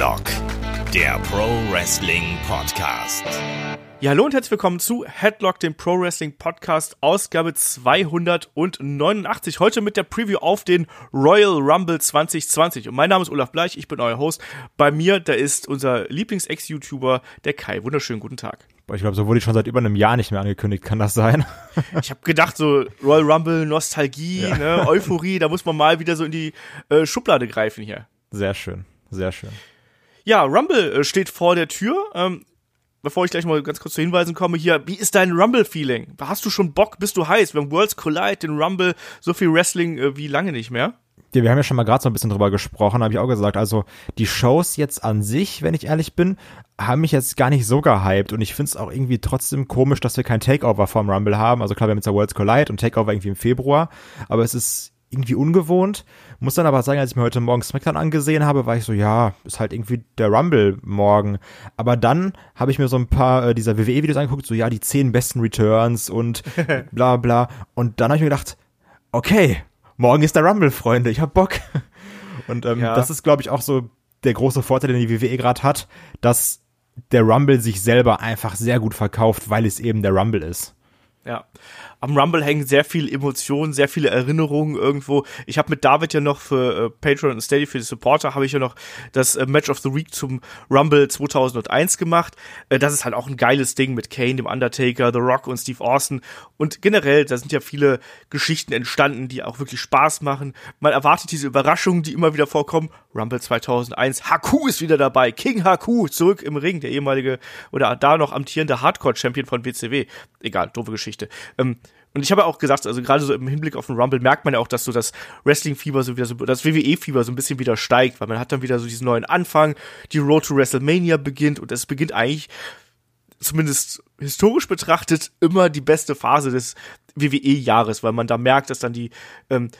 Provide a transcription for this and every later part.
Headlock, der Pro Wrestling Podcast. Ja, hallo und herzlich willkommen zu Headlock, dem Pro Wrestling Podcast, Ausgabe 289. Heute mit der Preview auf den Royal Rumble 2020. Und mein Name ist Olaf Bleich, ich bin euer Host. Bei mir, da ist unser Lieblings-Ex-YouTuber, der Kai. Wunderschönen guten Tag. Ich glaube, so wurde ich schon seit über einem Jahr nicht mehr angekündigt. Kann das sein? Ich habe gedacht, so Royal Rumble, Nostalgie, ja. ne, Euphorie, da muss man mal wieder so in die äh, Schublade greifen hier. Sehr schön, sehr schön. Ja, Rumble äh, steht vor der Tür. Ähm, bevor ich gleich mal ganz kurz zu Hinweisen komme, hier, wie ist dein Rumble-Feeling? Hast du schon Bock? Bist du heiß? Wir haben Worlds Collide, den Rumble, so viel Wrestling äh, wie lange nicht mehr? Ja, wir haben ja schon mal gerade so ein bisschen drüber gesprochen, habe ich auch gesagt. Also die Shows jetzt an sich, wenn ich ehrlich bin, haben mich jetzt gar nicht so gehypt und ich finde es auch irgendwie trotzdem komisch, dass wir kein Takeover vom Rumble haben. Also klar, wir haben jetzt ja Worlds Collide und Takeover irgendwie im Februar, aber es ist irgendwie ungewohnt. Muss dann aber sagen, als ich mir heute Morgen SmackDown angesehen habe, war ich so, ja, ist halt irgendwie der Rumble morgen. Aber dann habe ich mir so ein paar äh, dieser WWE-Videos angeguckt, so ja, die zehn besten Returns und bla bla. Und dann habe ich mir gedacht, okay, morgen ist der Rumble, Freunde, ich hab Bock. Und ähm, ja. das ist, glaube ich, auch so der große Vorteil, den die WWE gerade hat, dass der Rumble sich selber einfach sehr gut verkauft, weil es eben der Rumble ist. Ja am Rumble hängen sehr viel Emotionen, sehr viele Erinnerungen irgendwo. Ich habe mit David ja noch für äh, Patreon und Steady für die Supporter habe ich ja noch das äh, Match of the Week zum Rumble 2001 gemacht. Äh, das ist halt auch ein geiles Ding mit Kane, dem Undertaker, The Rock und Steve Austin und generell, da sind ja viele Geschichten entstanden, die auch wirklich Spaß machen. Man erwartet diese Überraschungen, die immer wieder vorkommen. Rumble 2001, Haku ist wieder dabei, King Haku zurück im Ring, der ehemalige oder da noch amtierende Hardcore Champion von WCW. Egal, doofe Geschichte. Ähm, und ich habe auch gesagt, also gerade so im Hinblick auf den Rumble merkt man ja auch, dass so das Wrestling-Fieber so wieder so, das WWE-Fieber so ein bisschen wieder steigt, weil man hat dann wieder so diesen neuen Anfang, die Road to WrestleMania beginnt und es beginnt eigentlich, zumindest historisch betrachtet, immer die beste Phase des WWE-Jahres, weil man da merkt, dass dann die, ähm,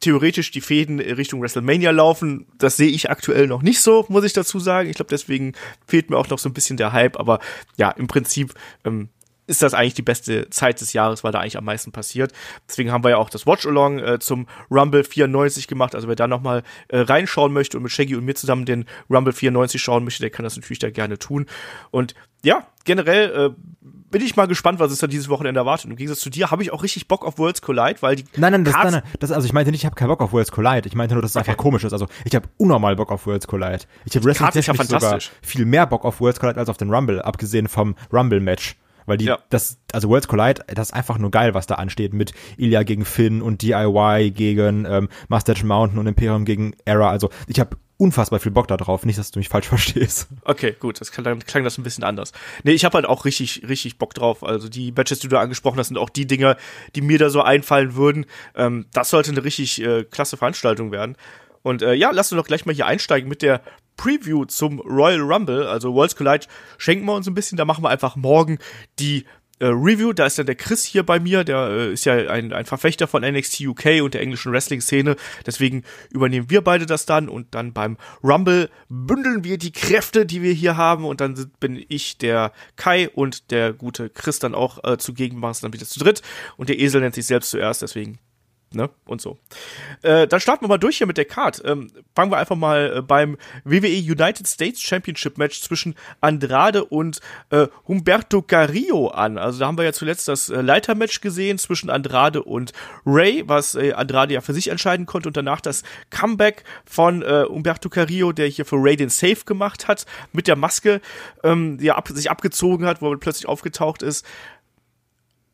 theoretisch die Fäden Richtung WrestleMania laufen. Das sehe ich aktuell noch nicht so, muss ich dazu sagen. Ich glaube, deswegen fehlt mir auch noch so ein bisschen der Hype. Aber ja, im Prinzip ähm, ist das eigentlich die beste Zeit des Jahres, weil da eigentlich am meisten passiert. Deswegen haben wir ja auch das Watch-Along äh, zum Rumble 94 gemacht. Also wer da nochmal äh, reinschauen möchte und mit Shaggy und mir zusammen den Rumble 94 schauen möchte, der kann das natürlich da gerne tun. Und ja, generell äh, bin ich mal gespannt, was es da dieses Wochenende erwartet. Im Gegensatz zu dir habe ich auch richtig Bock auf Worlds Collide, weil die Nein, nein, das, nein, nein, das also ich meinte nicht, ich habe keinen Bock auf Worlds Collide. Ich meinte nur, dass es okay. einfach komisch ist. Also ich habe unnormal Bock auf Worlds Collide. Ich habe Wrestling ja sogar viel mehr Bock auf Worlds Collide als auf den Rumble, abgesehen vom Rumble Match. Weil die, ja. das, also Worlds Collide, das ist einfach nur geil, was da ansteht mit Ilya gegen Finn und DIY gegen ähm, Mustache Mountain und Imperium gegen Era. Also ich habe unfassbar viel Bock da drauf. Nicht, dass du mich falsch verstehst. Okay, gut, das klang, klang das ein bisschen anders. Nee, ich habe halt auch richtig, richtig Bock drauf. Also die Matches, die du da angesprochen hast, sind auch die Dinger, die mir da so einfallen würden. Ähm, das sollte eine richtig äh, klasse Veranstaltung werden. Und äh, ja, lass uns doch gleich mal hier einsteigen mit der Preview zum Royal Rumble, also Worlds Collide, schenken wir uns ein bisschen. Da machen wir einfach morgen die äh, Review. Da ist dann der Chris hier bei mir, der äh, ist ja ein, ein Verfechter von NXT UK und der englischen Wrestling-Szene. Deswegen übernehmen wir beide das dann und dann beim Rumble bündeln wir die Kräfte, die wir hier haben und dann bin ich der Kai und der gute Chris dann auch äh, zugegen, machen es dann wieder zu dritt und der Esel nennt sich selbst zuerst, deswegen ne, und so. Äh, dann starten wir mal durch hier mit der Card. Ähm, fangen wir einfach mal äh, beim WWE United States Championship Match zwischen Andrade und äh, Humberto Carrillo an. Also da haben wir ja zuletzt das äh, Leitermatch gesehen zwischen Andrade und Ray, was äh, Andrade ja für sich entscheiden konnte und danach das Comeback von äh, Humberto Carrillo, der hier für Ray den Safe gemacht hat, mit der Maske, ähm, die er ab sich abgezogen hat, wo er plötzlich aufgetaucht ist.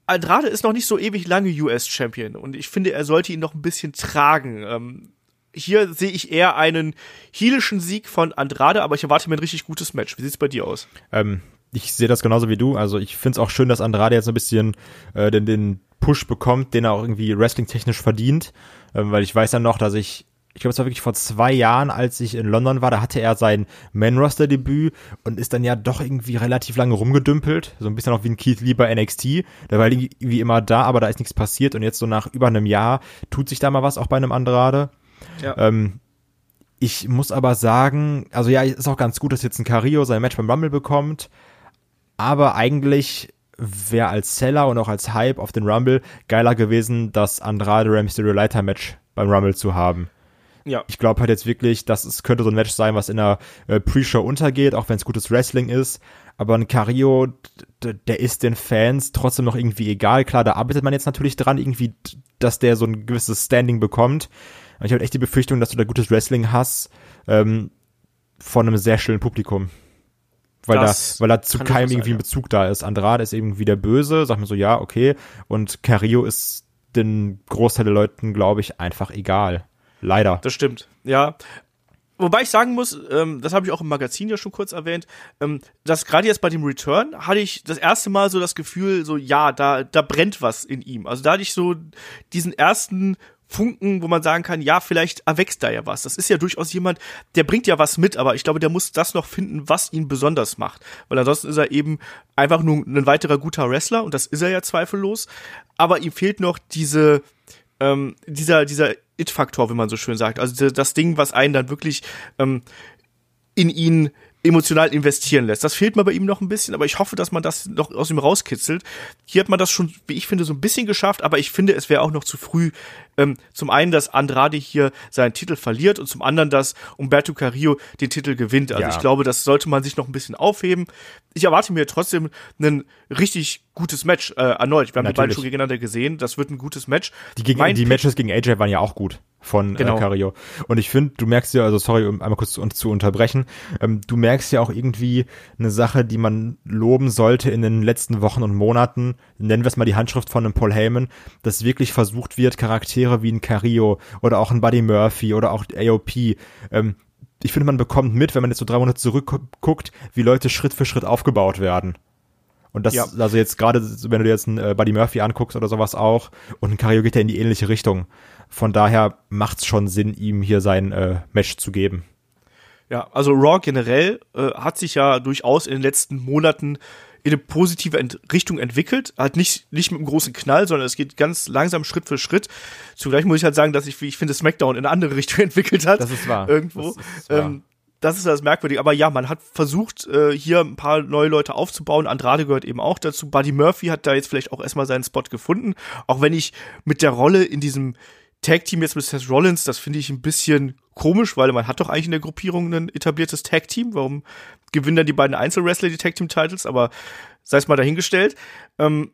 Andrade ist noch nicht so ewig lange US-Champion und ich finde, er sollte ihn noch ein bisschen tragen. Ähm, hier sehe ich eher einen heelischen Sieg von Andrade, aber ich erwarte mir ein richtig gutes Match. Wie sieht's bei dir aus? Ähm, ich sehe das genauso wie du. Also ich finde es auch schön, dass Andrade jetzt ein bisschen äh, den, den Push bekommt, den er auch irgendwie wrestling-technisch verdient. Ähm, weil ich weiß ja noch, dass ich ich glaube, es war wirklich vor zwei Jahren, als ich in London war, da hatte er sein Man-Roster-Debüt und ist dann ja doch irgendwie relativ lange rumgedümpelt. So ein bisschen auch wie ein Keith Lee bei NXT. Der war irgendwie immer da, aber da ist nichts passiert und jetzt so nach über einem Jahr tut sich da mal was auch bei einem Andrade. Ja. Ähm, ich muss aber sagen, also ja, ist auch ganz gut, dass jetzt ein Carrillo sein Match beim Rumble bekommt, aber eigentlich wäre als Seller und auch als Hype auf den Rumble geiler gewesen, das Andrade Rey Mysterio Leiter Match beim Rumble zu haben Ja. Ich glaube halt jetzt wirklich, dass es könnte so ein Match sein, was in der äh, Pre-Show untergeht, auch wenn es gutes Wrestling ist. Aber ein Cario, der ist den Fans trotzdem noch irgendwie egal. Klar, da arbeitet man jetzt natürlich dran, irgendwie, dass der so ein gewisses Standing bekommt. Und ich habe echt die Befürchtung, dass du da gutes Wrestling hast ähm, von einem sehr stillen Publikum. Weil das da, weil da zu keinem irgendwie ein Bezug da ist. Andrade ist irgendwie der Böse, sagt man so, ja, okay. Und Cario ist den Großteil der Leuten, glaube ich, einfach egal. Leider. Das stimmt. Ja. Wobei ich sagen muss, ähm, das habe ich auch im Magazin ja schon kurz erwähnt, ähm, dass gerade jetzt bei dem Return hatte ich das erste Mal so das Gefühl, so ja, da, da brennt was in ihm. Also da hatte ich so diesen ersten Funken, wo man sagen kann, ja, vielleicht erwächst da ja was. Das ist ja durchaus jemand, der bringt ja was mit, aber ich glaube, der muss das noch finden, was ihn besonders macht. Weil ansonsten ist er eben einfach nur ein weiterer guter Wrestler und das ist er ja zweifellos. Aber ihm fehlt noch diese, ähm, dieser, dieser It-Faktor, wie man so schön sagt. Also das Ding, was einen dann wirklich ähm, in ihn emotional investieren lässt. Das fehlt mir bei ihm noch ein bisschen, aber ich hoffe, dass man das noch aus ihm rauskitzelt. Hier hat man das schon, wie ich finde, so ein bisschen geschafft, aber ich finde, es wäre auch noch zu früh. Ähm, zum einen, dass Andrade hier seinen Titel verliert und zum anderen, dass Umberto Carrillo den Titel gewinnt. Also ja. ich glaube, das sollte man sich noch ein bisschen aufheben. Ich erwarte mir trotzdem ein richtig gutes Match äh, erneut. Wir haben Natürlich. die beiden schon gegeneinander gesehen. Das wird ein gutes Match. Die, gegen, die Matches gegen AJ waren ja auch gut von äh, genau. äh, Cario. Und ich finde, du merkst ja, also sorry, um einmal kurz zu, zu unterbrechen, ähm, du merkst ja auch irgendwie eine Sache, die man loben sollte in den letzten Wochen und Monaten, nennen wir es mal die Handschrift von einem Paul Heyman, dass wirklich versucht wird, Charaktere wie ein Cario oder auch ein Buddy Murphy oder auch AOP, ähm, ich finde, man bekommt mit, wenn man jetzt so drei Monate zurückguckt, wie Leute Schritt für Schritt aufgebaut werden. Und das, ja. also jetzt gerade, wenn du dir jetzt einen äh, Buddy Murphy anguckst oder sowas auch, und ein Cario geht ja in die ähnliche Richtung. Von daher macht es schon Sinn, ihm hier sein äh, Match zu geben. Ja, also Raw generell äh, hat sich ja durchaus in den letzten Monaten in eine positive Ent Richtung entwickelt. Hat nicht, nicht mit einem großen Knall, sondern es geht ganz langsam Schritt für Schritt. Zugleich muss ich halt sagen, dass ich, wie ich finde, SmackDown in eine andere Richtung entwickelt hat. Das ist wahr. Irgendwo. Das ist, wahr. Ähm, das ist das Merkwürdige. Aber ja, man hat versucht, äh, hier ein paar neue Leute aufzubauen. Andrade gehört eben auch dazu. Buddy Murphy hat da jetzt vielleicht auch erstmal seinen Spot gefunden. Auch wenn ich mit der Rolle in diesem Tag-Team jetzt mit Seth Rollins, das finde ich ein bisschen komisch, weil man hat doch eigentlich in der Gruppierung ein etabliertes Tag-Team. Warum gewinnen dann die beiden Einzelwrestler die Tag-Team-Titles? Aber sei es mal dahingestellt. Ähm,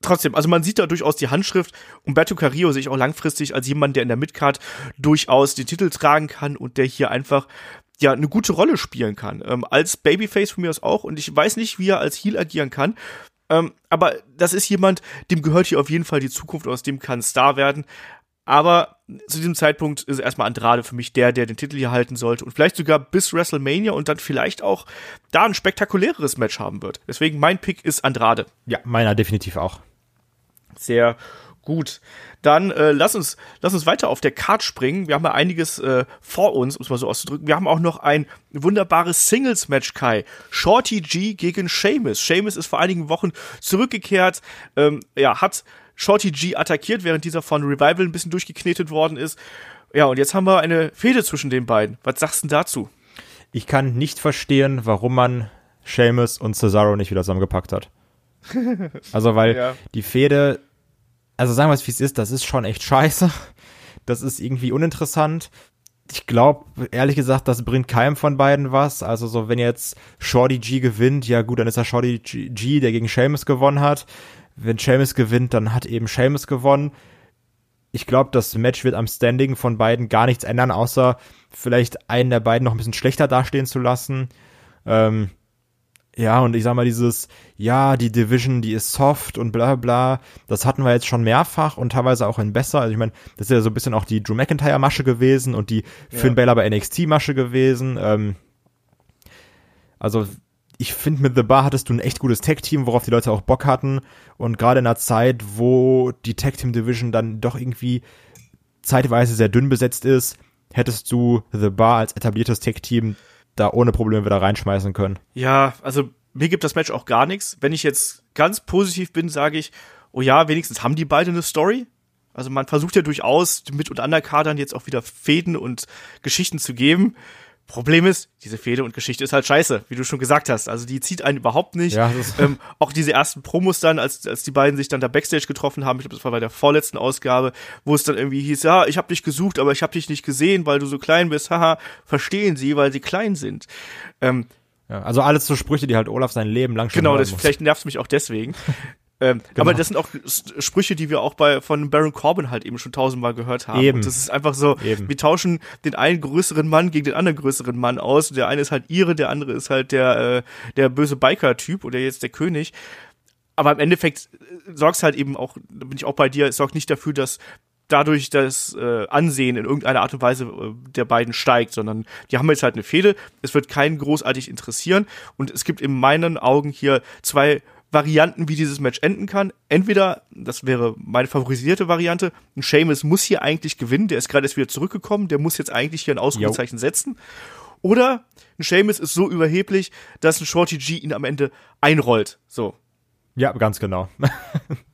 trotzdem, also man sieht da durchaus die Handschrift. Umberto Carrillo sehe ich auch langfristig als jemand, der in der Midcard durchaus die Titel tragen kann und der hier einfach ja eine gute Rolle spielen kann. Ähm, als Babyface von mir aus auch. Und ich weiß nicht, wie er als Heel agieren kann. Ähm, aber das ist jemand, dem gehört hier auf jeden Fall die Zukunft, aus dem kann Star werden. Aber zu diesem Zeitpunkt ist erstmal Andrade für mich der, der den Titel hier halten sollte und vielleicht sogar bis WrestleMania und dann vielleicht auch da ein spektakuläres Match haben wird. Deswegen mein Pick ist Andrade. Ja, meiner definitiv auch. Sehr gut. Dann äh, lass uns lass uns weiter auf der Card springen. Wir haben ja einiges äh, vor uns, um es mal so auszudrücken. Wir haben auch noch ein wunderbares Singles Match Kai. Shorty G gegen Sheamus. Sheamus ist vor einigen Wochen zurückgekehrt. Ähm, ja, hat Shorty G attackiert, während dieser von Revival ein bisschen durchgeknetet worden ist. Ja, und jetzt haben wir eine Fehde zwischen den beiden. Was sagst du dazu? Ich kann nicht verstehen, warum man Seamus und Cesaro nicht wieder zusammengepackt hat. Also, weil ja. die Fehde, also sagen wir es wie es ist, das ist schon echt scheiße. Das ist irgendwie uninteressant. Ich glaube, ehrlich gesagt, das bringt keinem von beiden was. Also so, wenn jetzt Shorty G gewinnt, ja gut, dann ist er Shorty G, der gegen Seamus gewonnen hat wenn Seamus gewinnt, dann hat eben Seamus gewonnen. Ich glaube, das Match wird am Standing von beiden gar nichts ändern, außer vielleicht einen der beiden noch ein bisschen schlechter dastehen zu lassen. Ähm, ja, und ich sag mal, dieses, ja, die Division, die ist soft und bla bla, das hatten wir jetzt schon mehrfach und teilweise auch in besser. Also ich meine, das ist ja so ein bisschen auch die Drew McIntyre-Masche gewesen und die ja. Finn Balor bei NXT-Masche gewesen. Ähm, also ich finde, mit The Bar hattest du ein echt gutes Tag-Team, worauf die Leute auch Bock hatten. Und gerade in einer Zeit, wo die Tag-Team-Division dann doch irgendwie zeitweise sehr dünn besetzt ist, hättest du The Bar als etabliertes Tag-Team da ohne Probleme wieder reinschmeißen können. Ja, also mir gibt das Match auch gar nichts. Wenn ich jetzt ganz positiv bin, sage ich, oh ja, wenigstens haben die beide eine Story. Also man versucht ja durchaus mit und Underkadern jetzt auch wieder Fäden und Geschichten zu geben Problem ist, diese Fehde und Geschichte ist halt scheiße, wie du schon gesagt hast. Also die zieht einen überhaupt nicht. Ja, ähm, auch diese ersten Promos dann, als, als die beiden sich dann da Backstage getroffen haben, ich glaube, das war bei der vorletzten Ausgabe, wo es dann irgendwie hieß, ja, ich habe dich gesucht, aber ich habe dich nicht gesehen, weil du so klein bist. Haha, verstehen sie, weil sie klein sind. Ähm, Ja, also alles so Sprüche, die halt Olaf sein Leben lang schon Genau, das, muss. vielleicht nervt mich auch deswegen. ähm, Aber das sind auch Sprüche, die wir auch bei von Baron Corbin halt eben schon tausendmal gehört haben. Eben. Und das ist einfach so, Eben. wir tauschen den einen größeren Mann gegen den anderen größeren Mann aus. Der eine ist halt ihre, der andere ist halt der, äh, der böse Biker-Typ oder jetzt der König. Aber im Endeffekt äh, sorgt's halt eben auch, da bin ich auch bei dir, es sorgt nicht dafür, dass dadurch das äh, Ansehen in irgendeiner Art und Weise äh, der beiden steigt, sondern die haben jetzt halt eine Fehde, es wird keinen großartig interessieren und es gibt in meinen Augen hier zwei Varianten, wie dieses Match enden kann. Entweder, das wäre meine favorisierte Variante, ein Sheamus muss hier eigentlich gewinnen, der ist gerade erst wieder zurückgekommen, der muss jetzt eigentlich hier ein Ausrufezeichen setzen. Oder ein Sheamus ist so überheblich, dass ein Shorty G ihn am Ende einrollt. So. Ja, ganz genau.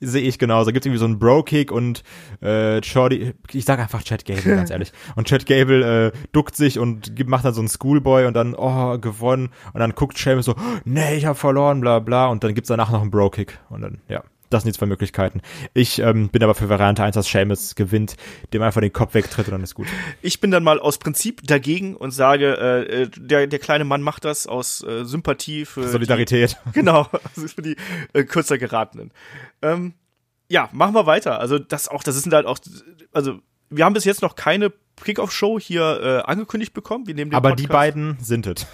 Sehe ich genauso. Da gibt's irgendwie so einen Bro-Kick und äh, Shorty, ich sag einfach Chad Gable, ganz ehrlich. Und Chad Gable äh, duckt sich und gibt- macht dann so einen Schoolboy und dann, oh, gewonnen. Und dann guckt Sheamus so, nee, ich hab verloren, bla bla. Und dann gibt's danach noch einen Bro-Kick. Und dann, ja, das sind die zwei Möglichkeiten. Ich ähm, bin aber für Variante 1, dass Sheamus gewinnt, dem einfach den Kopf wegtritt und dann ist gut. Ich bin dann mal aus Prinzip dagegen und sage, äh, äh, der, der kleine Mann macht das aus äh, Sympathie für Solidarität. Die, genau, also für die äh, kürzer geratenen. Ähm, ja, machen wir weiter. Also das auch, das sind halt auch, also wir haben bis jetzt noch keine Kickoff-Show hier äh, angekündigt bekommen. Wir nehmen den Aber Podcast, die beiden sind es.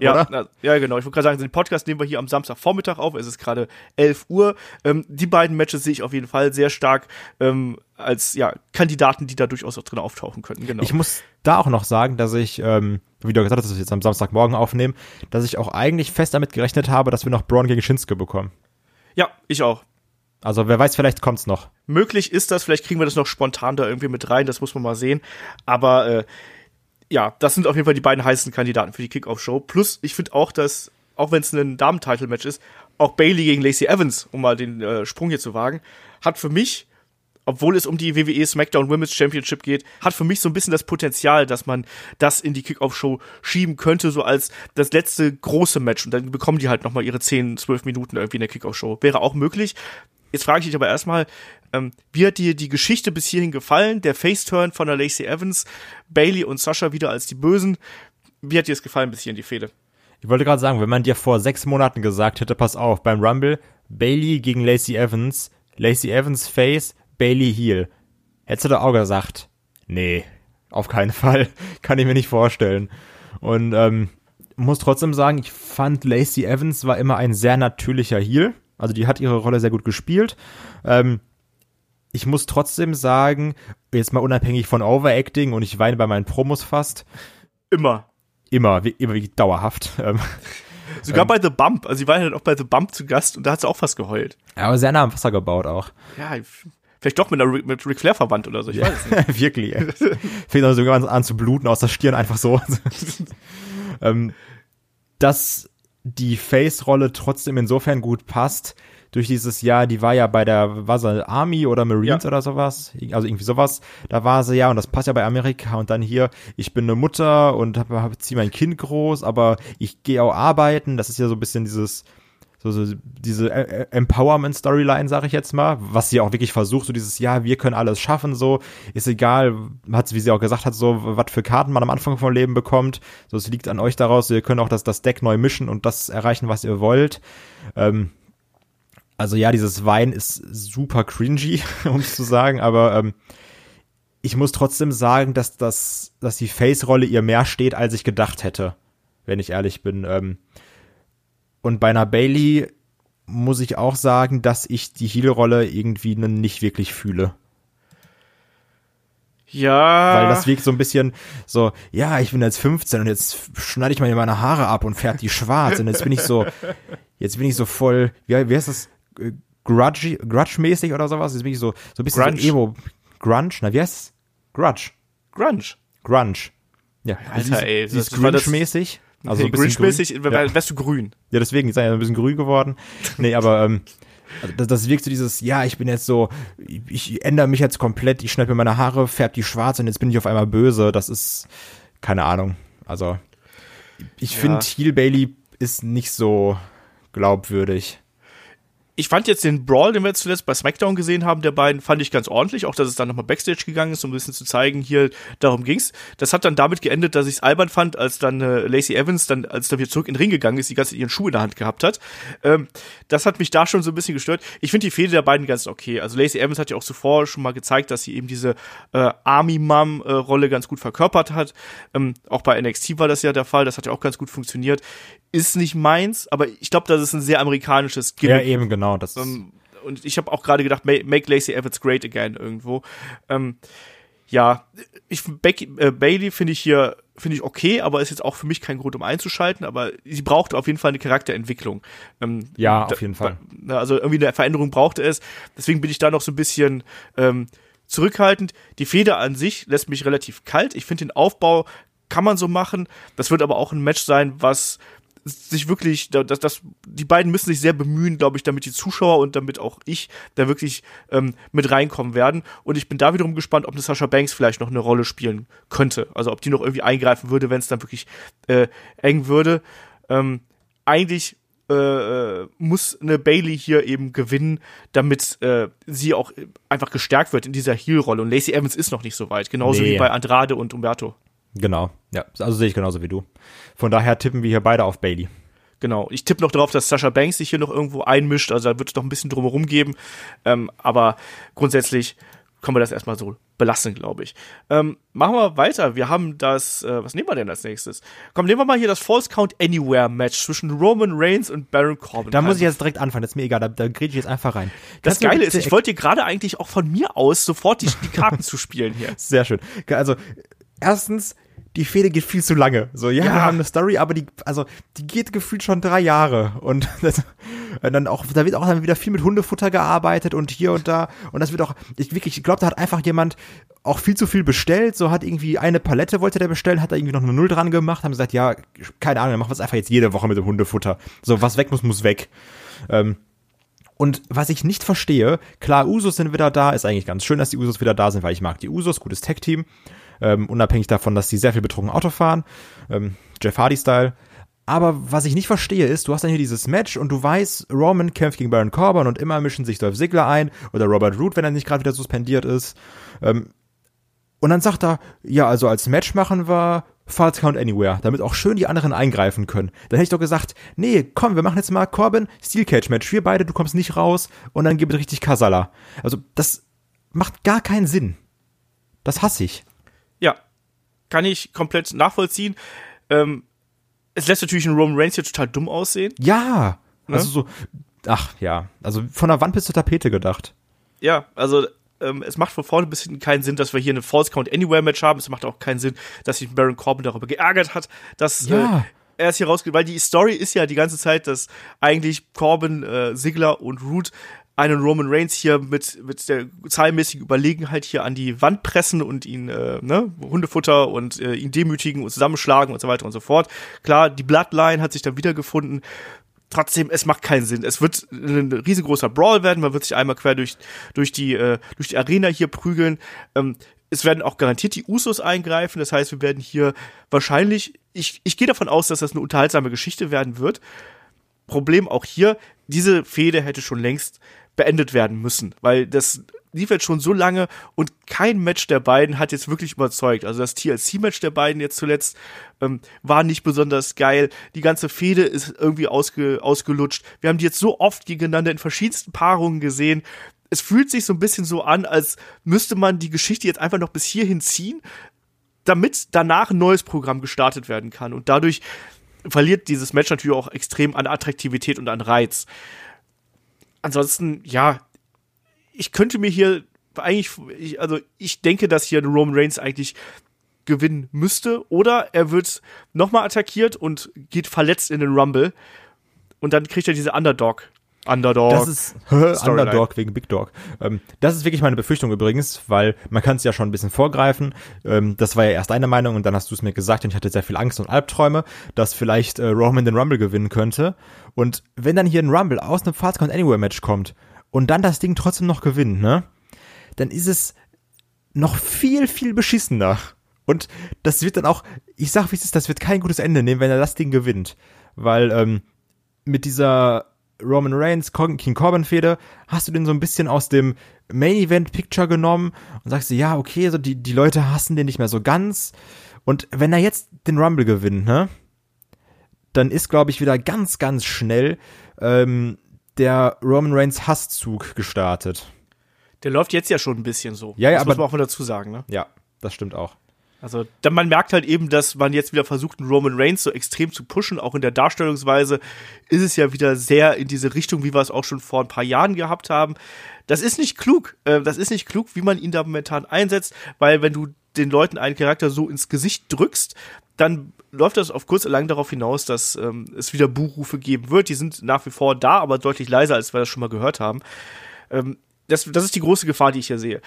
Ja, na, ja, genau. Ich wollte gerade sagen, den Podcast nehmen wir hier am Samstagvormittag auf. Es ist gerade 11 Uhr. Ähm, die beiden Matches sehe ich auf jeden Fall sehr stark ähm, als ja, Kandidaten, die da durchaus auch drin auftauchen könnten. Genau. Ich muss da auch noch sagen, dass ich, ähm, wie du gesagt hast, dass wir jetzt am Samstagmorgen aufnehmen, dass ich auch eigentlich fest damit gerechnet habe, dass wir noch Braun gegen Shinsuke bekommen. ja, ich auch. Also wer weiß, vielleicht kommt's noch. Möglich ist das, vielleicht kriegen wir das noch spontan da irgendwie mit rein, das muss man mal sehen. Aber äh, ja, das sind auf jeden Fall die beiden heißen Kandidaten für die Kickoff-Show. Plus, ich finde auch, dass, auch wenn es ein Damen-Title-Match ist, auch Bailey gegen Lacey Evans, um mal den äh, Sprung hier zu wagen, hat für mich, obwohl es um die WWE SmackDown Women's Championship geht, hat für mich so ein bisschen das Potenzial, dass man das in die Kickoff-Show schieben könnte, so als das letzte große Match. Und dann bekommen die halt nochmal ihre 10, 12 Minuten irgendwie in der Kickoff-Show. Wäre auch möglich. Jetzt frage ich dich aber erstmal, ähm, wie hat dir die Geschichte bis hierhin gefallen? Der Faceturn von der Lacey Evans, Bailey und Sascha wieder als die Bösen. Wie hat dir es gefallen bis hierhin, die Fehde? Ich wollte gerade sagen, wenn man dir vor sechs Monaten gesagt hätte, pass auf, beim Rumble, Bailey gegen Lacey Evans, Lacey Evans Face, Bailey Heel. Hättest du da auch gesagt, nee, auf keinen Fall, kann ich mir nicht vorstellen. Und ähm, muss trotzdem sagen, ich fand Lacey Evans war immer ein sehr natürlicher Heel. Also die hat ihre Rolle sehr gut gespielt. Ähm, ich muss trotzdem sagen, jetzt mal unabhängig von Overacting und ich weine bei meinen Promos fast, Immer. immer, wie- immer wie dauerhaft. Ähm, Sogar bei The Bump. Also sie war ja dann auch bei The Bump zu Gast und da hat sie auch fast geheult. aber sehr nah am Wasser gebaut auch. Ja, vielleicht doch mit, einer, Ric- mit Ric Flair verwandt oder so. Ich weiß es nicht. Wirklich. Fängt dann sogar an zu bluten aus der Stirn, einfach so. ähm, dass die Face-Rolle trotzdem insofern gut passt, durch dieses Jahr, die war ja bei der, war sie Army oder Marines Ja. oder sowas, also irgendwie sowas, da war sie ja, und das passt ja bei Amerika, und dann hier, ich bin eine Mutter und hab, hab, zieh mein Kind groß, aber ich gehe auch arbeiten, das ist ja so ein bisschen dieses, so, so diese äh, Empowerment-Storyline, sage ich jetzt mal, was sie auch wirklich versucht, so dieses, ja, wir können alles schaffen, so, ist egal, hat sie, wie sie auch gesagt hat, so, was für Karten man am Anfang vom Leben bekommt, so, es liegt an euch daraus, ihr könnt auch das, das Deck neu mischen und das erreichen, was ihr wollt. Ähm, also ja, dieses Wein ist super cringy, um es zu sagen, aber ähm, ich muss trotzdem sagen, dass das, dass die Face-Rolle ihr mehr steht, als ich gedacht hätte, wenn ich ehrlich bin. Ähm, und bei einer Bailey muss ich auch sagen, dass ich die Heel-Rolle irgendwie nicht wirklich fühle. Ja. Weil das wirkt so ein bisschen so, ja, ich bin jetzt 15 und jetzt schneide ich mal meine Haare ab und färbe die schwarz und jetzt bin ich so, jetzt bin ich so voll, wie, wie heißt das, Äh, grudge-mäßig oder sowas? Jetzt bin ich so, so ein bisschen Grunge. so Emo, Grunge, na, wie heißt es? Grudge, Grunge. Grunge. Ja, Alter, ey, sie ist das das- Grinch-mäßig. Also grün. Grinch-mäßig Ja. wär- wärst du grün. Ja, deswegen ist er ja ein bisschen grün geworden. Nee, aber ähm, also das, das wirkt so dieses, ja, ich bin jetzt so, ich, ich ändere mich jetzt komplett, ich schneide mir meine Haare, färb die schwarz und jetzt bin ich auf einmal böse. Das ist, keine Ahnung. Also, ich Ja. finde, Heel Bailey ist nicht so glaubwürdig. Ich fand jetzt den Brawl, den wir jetzt zuletzt bei SmackDown gesehen haben, der beiden, fand ich ganz ordentlich. Auch, dass es dann nochmal Backstage gegangen ist, um ein bisschen zu zeigen, hier, darum ging's. Das hat dann damit geendet, dass ich es albern fand, als dann äh, Lacey Evans dann, als dann wieder zurück in den Ring gegangen ist, die ganze Zeit ihren Schuh in der Hand gehabt hat. Ähm, das hat mich da schon so ein bisschen gestört. Ich finde die Fehde der beiden ganz okay. Also Lacey Evans hat ja auch zuvor schon mal gezeigt, dass sie eben diese äh, Army-Mom-Rolle ganz gut verkörpert hat. Ähm, auch bei NXT war das ja der Fall. Das hat ja auch ganz gut funktioniert. Ist nicht meins, aber ich glaube, das ist ein sehr amerikanisches Ja, Gimmick. eben, genau. Das Ähm, und ich habe auch gerade gedacht, ma- make Lacey Evans great again irgendwo. Ähm, ja, ich Becky, äh, Bailey finde ich hier finde ich okay, aber ist jetzt auch für mich kein Grund, um einzuschalten. Aber sie braucht auf jeden Fall eine Charakterentwicklung. Ähm, Ja, auf jeden Fall. Also irgendwie eine Veränderung brauchte es. Deswegen bin ich da noch so ein bisschen ähm, zurückhaltend. Die Feder an sich lässt mich relativ kalt. Ich finde den Aufbau kann man so machen. Das wird aber auch ein Match sein, was sich wirklich, da- das, das, die beiden müssen sich sehr bemühen, glaube ich, damit die Zuschauer und damit auch ich da wirklich ähm, mit reinkommen werden. Und ich bin da wiederum gespannt, ob eine Sasha Banks vielleicht noch eine Rolle spielen könnte. Also ob die noch irgendwie eingreifen würde, wenn es dann wirklich äh, eng würde. Ähm, eigentlich äh, äh, muss eine Bailey hier eben gewinnen, damit äh, sie auch einfach gestärkt wird in dieser Heel-Rolle. Und Lacey Evans ist noch nicht so weit, genauso Nee. wie bei Andrade und Umberto. Genau, ja. Also sehe ich genauso wie du. Von daher tippen wir hier beide auf Bailey. Genau. Ich tippe noch darauf, dass Sasha Banks sich hier noch irgendwo einmischt. Also da wird es noch ein bisschen drumherum geben. Ähm, aber grundsätzlich können wir das erstmal so belassen, glaube ich. Ähm, machen wir weiter. Wir haben das, äh, was nehmen wir denn als nächstes? Komm, nehmen wir mal hier das False Count Anywhere Match zwischen Roman Reigns und Baron Corbin. Da muss ich Also, jetzt direkt anfangen, das ist mir egal, da, da ich jetzt einfach rein. das du Geile ist, ich wollte dir gerade eigentlich auch von mir aus sofort die, die Karten zu spielen hier. Sehr schön. Also, erstens, die Fehde geht viel zu lange. So, ja, Ja. wir haben eine Story, aber die, also, die geht gefühlt schon drei Jahre. Und, das, und dann auch, da wird auch dann wieder viel mit Hundefutter gearbeitet und hier und da. Und das wird auch, ich wirklich, ich glaube, da hat einfach jemand auch viel zu viel bestellt. So hat irgendwie eine Palette wollte der bestellen, hat da irgendwie noch eine Null dran gemacht, haben gesagt, ja, keine Ahnung, dann machen wir es einfach jetzt jede Woche mit dem Hundefutter. So, was weg muss, muss weg. Ähm, und was ich nicht verstehe, klar, Usos sind wieder da, ist eigentlich ganz schön, dass die Usos wieder da sind, weil ich mag die Usos, gutes Tech-Team, ähm, unabhängig davon, dass die sehr viel betrunken Auto fahren, ähm, Jeff Hardy-Style. Aber was ich nicht verstehe ist, du hast dann hier dieses Match und du weißt, Roman kämpft gegen Baron Corbin und immer mischen sich Dolph Ziggler ein oder Robert Root, wenn er nicht gerade wieder suspendiert ist. Ähm, und dann sagt er, ja, also als Match machen wir False Count Anywhere, damit auch schön die anderen eingreifen können. Dann hätte ich doch gesagt, nee, komm, wir machen jetzt mal Corbin Steel Cage Match. Wir beide, du kommst nicht raus und dann gibt es richtig Kasala. Also das macht gar keinen Sinn. Das hasse ich. Kann ich komplett nachvollziehen. Ähm, es lässt natürlich einen Roman Reigns hier total dumm aussehen. Ja, Ne? also so, ach ja, also von der Wand bis zur Tapete gedacht. Ja, also ähm, es macht von vorne bis hinten keinen Sinn, dass wir hier eine False Count Anywhere Match haben. Es macht auch keinen Sinn, dass sich Baron Corbin darüber geärgert hat, dass Ja. äh, er es hier rausgeht, weil die Story ist ja die ganze Zeit, dass eigentlich Corbin, äh, Ziggler und Root einen Roman Reigns hier mit, mit der zahlmäßigen Überlegenheit hier an die Wand pressen und ihn, äh, ne, Hundefutter und äh, ihn demütigen und zusammenschlagen und so weiter und so fort. Klar, die Bloodline hat sich dann wiedergefunden. Trotzdem, es macht keinen Sinn. Es wird ein riesengroßer Brawl werden. Man wird sich einmal quer durch, durch, die, äh, durch die Arena hier prügeln. Ähm, es werden auch garantiert die Usos eingreifen. Das heißt, wir werden hier wahrscheinlich, ich, ich gehe davon aus, dass das eine unterhaltsame Geschichte werden wird. Problem auch hier, diese Fehde hätte schon längst beendet werden müssen, weil das lief jetzt schon so lange und kein Match der beiden hat jetzt wirklich überzeugt. Also das TLC-Match der beiden jetzt zuletzt ähm, war nicht besonders geil. Die ganze Fehde ist irgendwie ausge, ausgelutscht. Wir haben die jetzt so oft gegeneinander in verschiedensten Paarungen gesehen. Es fühlt sich so ein bisschen so an, als müsste man die Geschichte jetzt einfach noch bis hierhin ziehen, damit danach ein neues Programm gestartet werden kann. Und dadurch verliert dieses Match natürlich auch extrem an Attraktivität und an Reiz. Ansonsten, ja, ich könnte mir hier eigentlich, ich, also ich denke, dass hier Roman Reigns eigentlich gewinnen müsste. Oder er wird nochmal attackiert und geht verletzt in den Rumble. Und dann kriegt er diese Underdog. Underdog. Das ist Underdog wegen Big Dog. Ähm, das ist wirklich meine Befürchtung übrigens, weil man kann es ja schon ein bisschen vorgreifen. Ähm, das war ja erst deine Meinung und dann hast du es mir gesagt und ich hatte sehr viel Angst und Albträume, dass vielleicht äh, Roman den Rumble gewinnen könnte. Und wenn dann hier ein Rumble aus einem Fast Count Anywhere Match kommt und dann das Ding trotzdem noch gewinnt, ne? Dann ist es noch viel, viel beschissener. Und das wird dann auch, ich sag wie es ist, das wird kein gutes Ende nehmen, wenn er das Ding gewinnt. Weil ähm, mit dieser Roman Reigns, King Corbin Fehde, hast du den so ein bisschen aus dem Main Event Picture genommen und sagst du, ja, okay, so die, die Leute hassen den nicht mehr so ganz. Und wenn er jetzt den Rumble gewinnt, ne, dann ist, glaube ich, wieder ganz, ganz schnell ähm, der Roman Reigns Hasszug gestartet. Der läuft jetzt ja schon ein bisschen so. Ja, ja, das aber muss man auch mal dazu sagen, ne? Ja, das stimmt auch. Also, dann man merkt halt eben, dass man jetzt wieder versucht, einen Roman Reigns so extrem zu pushen. Auch in der Darstellungsweise ist es ja wieder sehr in diese Richtung, wie wir es auch schon vor ein paar Jahren gehabt haben. Das ist nicht klug. Äh, das ist nicht klug, wie man ihn da momentan einsetzt, weil wenn du den Leuten einen Charakter so ins Gesicht drückst, dann läuft das auf kurz lang darauf hinaus, dass ähm, es wieder Buchrufe geben wird. Die sind nach wie vor da, aber deutlich leiser, als wir das schon mal gehört haben. Ähm, das, das ist die große Gefahr, die ich hier sehe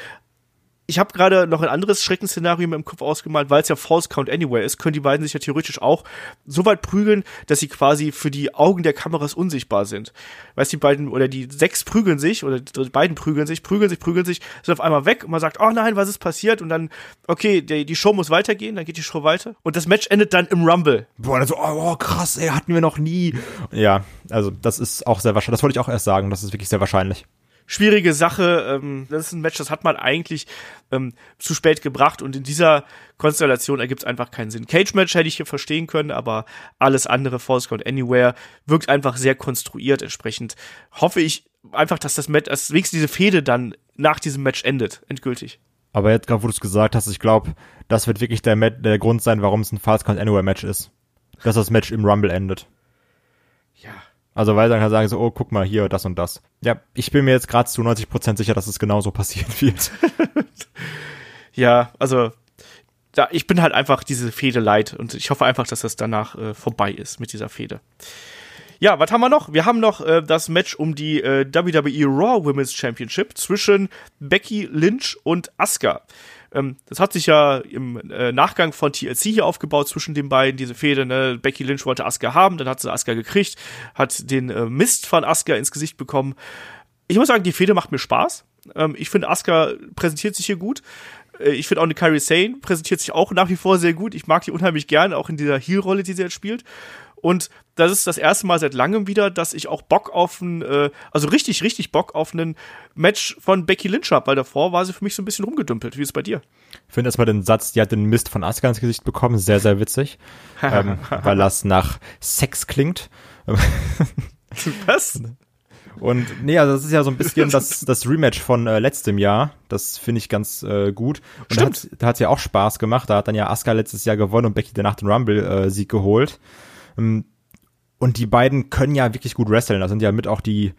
ich habe gerade noch ein anderes Schreckensszenario meinem Kopf ausgemalt, weil es ja False Count Anywhere ist, können die beiden sich ja theoretisch auch so weit prügeln, dass sie quasi für die Augen der Kameras unsichtbar sind. Weißt die beiden, oder die sechs prügeln sich, oder die beiden prügeln sich, prügeln sich, prügeln sich, sind auf einmal weg und man sagt, oh nein, was ist passiert? Und dann, okay, die, die Show muss weitergehen, dann geht die Show weiter. Und das Match endet dann im Rumble. Boah, dann so, oh, krass, ey, hatten wir noch nie. Ja, also das ist auch sehr wahrscheinlich, das wollte ich auch erst sagen, das ist wirklich sehr wahrscheinlich schwierige Sache. Ähm, das ist ein Match, das hat man eigentlich ähm, zu spät gebracht und in dieser Konstellation ergibt es einfach keinen Sinn. Cage-Match hätte ich hier verstehen können, aber alles andere, False Count Anywhere, wirkt einfach sehr konstruiert. Entsprechend hoffe ich einfach, dass das Match, dass wenigstens diese Fehde dann nach diesem Match endet, endgültig. Aber jetzt gerade, wo du es gesagt hast, ich glaube, das wird wirklich der, der Grund sein, warum es ein False Count Anywhere Match ist. Dass das Match im Rumble endet. Also weil dann kann sagen so, oh, guck mal hier, das und das. Ja, ich bin mir jetzt gerade zu 90% sicher, dass es genauso passieren wird. ja, also da, ich bin halt einfach diese Fehde leid und ich hoffe einfach, dass das danach äh, vorbei ist mit dieser Fehde. Ja, was haben wir noch? Wir haben noch äh, das Match um die äh, WWE Raw Women's Championship zwischen Becky Lynch und Asuka. Ähm, das hat sich ja im äh, Nachgang von TLC hier aufgebaut zwischen den beiden, diese Fehde. Ne? Becky Lynch wollte Asuka haben, dann hat sie Asuka gekriegt, hat den äh, Mist von Asuka ins Gesicht bekommen. Ich muss sagen, die Fehde macht mir Spaß. Ähm, ich finde, Asuka präsentiert sich hier gut. Äh, ich finde auch eine Kyrie Sane präsentiert sich auch nach wie vor sehr gut. Ich mag die unheimlich gern, auch in dieser Heel-Rolle, die sie jetzt spielt. Und das ist das erste Mal seit langem wieder, dass ich auch Bock auf ein, äh, also richtig, richtig Bock auf ein Match von Becky Lynch habe, weil davor war sie für mich so ein bisschen rumgedümpelt. Wie ist es bei dir? Ich finde erstmal den Satz, die hat den Mist von Asuka ins Gesicht bekommen, sehr, sehr witzig. ähm, weil das nach Sex klingt. Was? Und nee, also das ist ja so ein bisschen das, das Rematch von äh, letztem Jahr. Das finde ich ganz äh, gut. Und Stimmt. da hat es ja auch Spaß gemacht. Da hat dann ja Asuka letztes Jahr gewonnen und Becky danach den Rumble-Sieg äh, geholt. Ähm, und die beiden können ja wirklich gut wresteln. Das sind ja mit auch die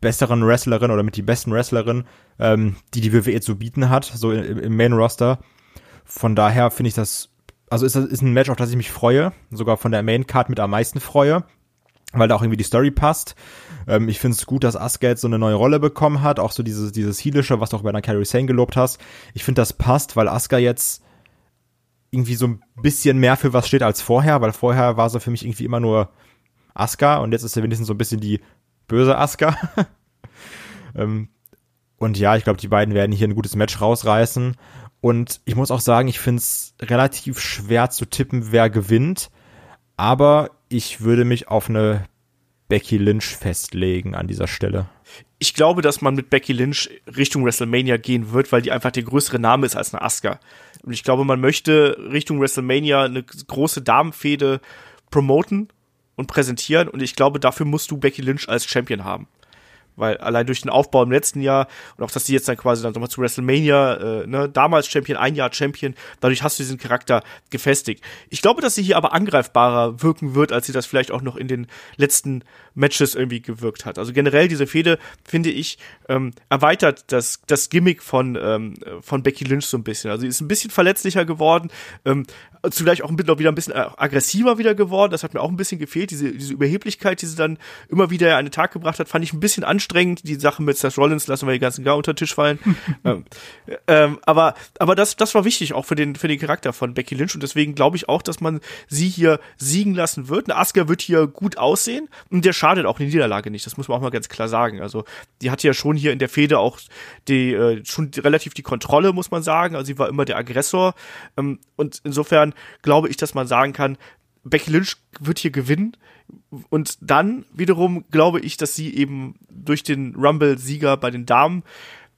besseren Wrestlerinnen oder mit die besten Wrestlerinnen, ähm, die die WWE zu bieten hat, so im, Main Roster. Von daher finde ich das, also ist ist ein Match, auf das ich mich freue, sogar von der Main Card mit am meisten freue, weil da auch irgendwie die Story passt. Ähm, ich finde es gut, dass Asuka jetzt so eine neue Rolle bekommen hat, auch so dieses dieses Heelische, was du auch bei der Carrie Sane gelobt hast. Ich finde, das passt, weil Asuka jetzt irgendwie so ein bisschen mehr für was steht als vorher, weil vorher war sie für mich irgendwie immer nur Asuka und jetzt ist sie wenigstens so ein bisschen die böse Asuka. ähm, und ja, ich glaube, die beiden werden hier ein gutes Match rausreißen. Und ich muss auch sagen, ich finde es relativ schwer zu tippen, wer gewinnt. Aber ich würde mich auf eine Becky Lynch festlegen an dieser Stelle. Ich glaube, dass man mit Becky Lynch Richtung WrestleMania gehen wird, weil die einfach der größere Name ist als eine Asuka. Und ich glaube, man möchte Richtung WrestleMania eine große Damenfehde promoten und präsentieren. Und ich glaube, dafür musst du Becky Lynch als Champion haben. Weil allein durch den Aufbau im letzten Jahr und auch, dass sie jetzt dann quasi dann nochmal zu WrestleMania, äh, ne, damals Champion, ein Jahr Champion, dadurch hast du diesen Charakter gefestigt. Ich glaube, dass sie hier aber angreifbarer wirken wird, als sie das vielleicht auch noch in den letzten Matches irgendwie gewirkt hat. Also generell diese Fehde, finde ich, ähm, erweitert das, das Gimmick von, ähm, von Becky Lynch so ein bisschen. Also sie ist ein bisschen verletzlicher geworden, ähm, zugleich auch wieder ein bisschen aggressiver wieder geworden. Das hat mir auch ein bisschen gefehlt. Diese, diese Überheblichkeit, die sie dann immer wieder an den Tag gebracht hat, fand ich ein bisschen anstrengend anstrengend. Die Sache mit Seth Rollins lassen wir die ganzen gar unter den Tisch fallen. ähm, ähm, aber aber das, das war wichtig auch für den, für den Charakter von Becky Lynch und deswegen glaube ich auch, dass man sie hier siegen lassen wird. Eine Asuka wird hier gut aussehen und der schadet auch die Niederlage nicht. Das muss man auch mal ganz klar sagen. Also die hatte ja schon hier in der Fehde auch die äh, schon relativ die Kontrolle, muss man sagen. Also sie war immer der Aggressor ähm, und insofern glaube ich, dass man sagen kann, Becky Lynch wird hier gewinnen. Und dann wiederum glaube ich, dass sie eben durch den Rumble-Sieger bei den Damen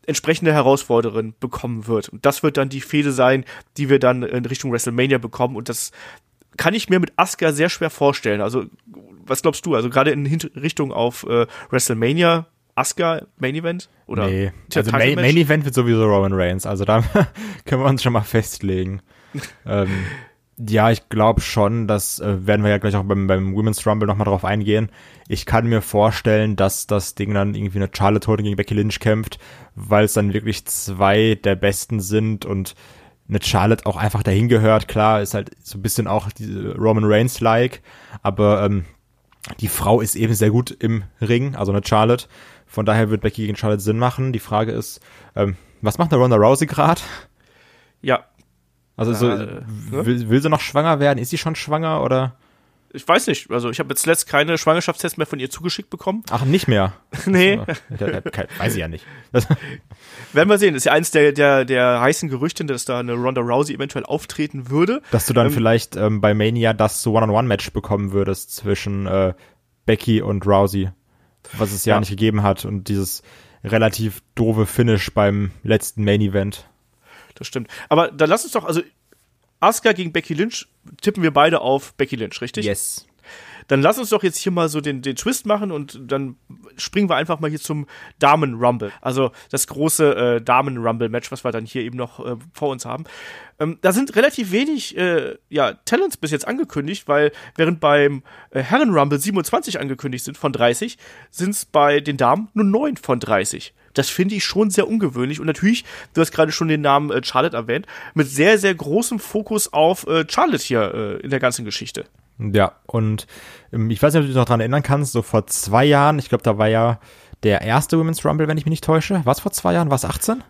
entsprechende Herausforderin bekommen wird. Und das wird dann die Fehde sein, die wir dann in Richtung WrestleMania bekommen. Und das kann ich mir mit Asuka sehr schwer vorstellen. Also, was glaubst du? Also gerade in Richtung auf äh, WrestleMania, Asuka Main Event? Oder nee, also Main, Main, Event wird sowieso Roman Reigns. Also da können wir uns schon mal festlegen. ähm, ja, ich glaube schon, das äh, werden wir ja gleich auch beim, beim Women's Rumble nochmal drauf eingehen. Ich kann mir vorstellen, dass das Ding dann irgendwie eine Charlotte Hogan gegen Becky Lynch kämpft, weil es dann wirklich zwei der Besten sind und eine Charlotte auch einfach dahin gehört. Klar, ist halt so ein bisschen auch Roman Reigns-like, aber ähm, die Frau ist eben sehr gut im Ring, also eine Charlotte. Von daher wird Becky gegen Charlotte Sinn machen. Die Frage ist, ähm, was macht eine Ronda Rousey gerade? Ja, also so, äh, ne? will, will sie noch schwanger werden? Ist sie schon schwanger oder? Ich weiß nicht. Also ich habe jetzt letzt keine Schwangerschaftstests mehr von ihr zugeschickt bekommen. Ach, nicht mehr? nee. weiß ich ja nicht. Werden wir sehen. Das ist ja eins der, der, der heißen Gerüchte, dass da eine Ronda Rousey eventuell auftreten würde. Dass du dann ähm, vielleicht ähm, bei Mania das so One-on-One-Match bekommen würdest zwischen äh, Becky und Rousey. Was es ja, ja nicht gegeben hat. Und dieses relativ doofe Finish beim letzten Main-Event das stimmt. Aber dann lass uns doch, also Asuka gegen Becky Lynch tippen wir beide auf Becky Lynch, richtig? Yes. Dann lass uns doch jetzt hier mal so den, den Twist machen und dann springen wir einfach mal hier zum Damen-Rumble. Also das große äh, Damen-Rumble-Match, was wir dann hier eben noch äh, vor uns haben. Ähm, da sind relativ wenig äh, ja, Talents bis jetzt angekündigt, weil während beim äh, Herren-Rumble 27 angekündigt sind von 30, sind es bei den Damen nur 9 von 30. Das finde ich schon sehr ungewöhnlich. Und natürlich, du hast gerade schon den Namen äh, Charlotte erwähnt, mit sehr, sehr großem Fokus auf äh, Charlotte hier äh, in der ganzen Geschichte. Ja, und ähm, ich weiß nicht, ob du dich noch dran erinnern kannst, so vor zwei Jahren, ich glaube, da war ja der erste Women's Rumble, wenn ich mich nicht täusche. War es vor zwei Jahren? War es 18?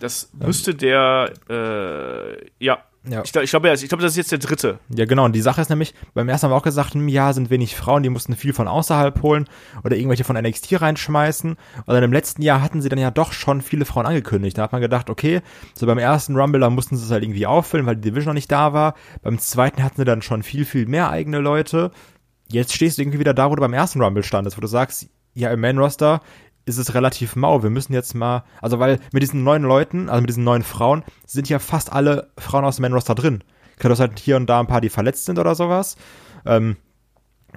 Das müsste ähm. der, äh, ja, ja. Ich, ich glaube, ich glaube, das ist jetzt der dritte. Ja, genau. Und die Sache ist nämlich, beim ersten haben wir auch gesagt, im hm, Jahr sind wenig Frauen, die mussten viel von außerhalb holen oder irgendwelche von NXT reinschmeißen. Und dann im letzten Jahr hatten sie dann ja doch schon viele Frauen angekündigt. Da hat man gedacht, okay, so beim ersten Rumble, da mussten sie es halt irgendwie auffüllen, weil die Division noch nicht da war. Beim zweiten hatten sie dann schon viel, viel mehr eigene Leute. Jetzt stehst du irgendwie wieder da, wo du beim ersten Rumble standest, wo du sagst, ja, im Main-Roster ist es relativ mau. Wir müssen jetzt mal, also weil mit diesen neuen Leuten, also mit diesen neuen Frauen, sind ja fast alle Frauen aus dem Man-Roster drin. Klar, du halt hier und da ein paar, die verletzt sind oder sowas. Ähm,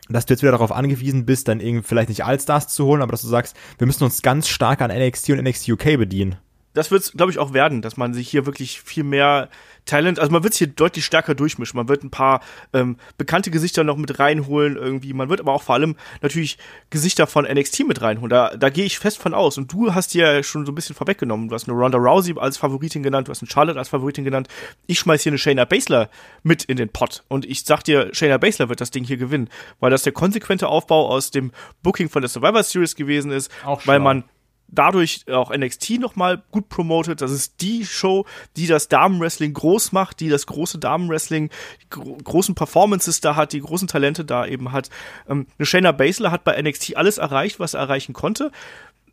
dass du jetzt wieder darauf angewiesen bist, dann irgendwie vielleicht nicht Allstars zu holen, aber dass du sagst, wir müssen uns ganz stark an NXT und NXT UK bedienen das wird es, glaube ich, auch werden, dass man sich hier wirklich viel mehr Talent, also man wird es hier deutlich stärker durchmischen. Man wird ein paar ähm, bekannte Gesichter noch mit reinholen irgendwie. Man wird aber auch vor allem natürlich Gesichter von NXT mit reinholen. Da, da gehe ich fest von aus. Und du hast dir schon so ein bisschen vorweggenommen. Du hast eine Ronda Rousey als Favoritin genannt, du hast eine Charlotte als Favoritin genannt. Ich schmeiß hier eine Shayna Baszler mit in den Pot. Und ich sag dir, Shayna Baszler wird das Ding hier gewinnen, weil das der konsequente Aufbau aus dem Booking von der Survivor Series gewesen ist, auch weil man dadurch auch NXT nochmal gut promotet. Das ist die Show, die das Damenwrestling groß macht, die das große Damenwrestling, die gro großen Performances da hat, die großen Talente da eben hat. Ähm, eine Shayna Baszler hat bei NXT alles erreicht, was er erreichen konnte.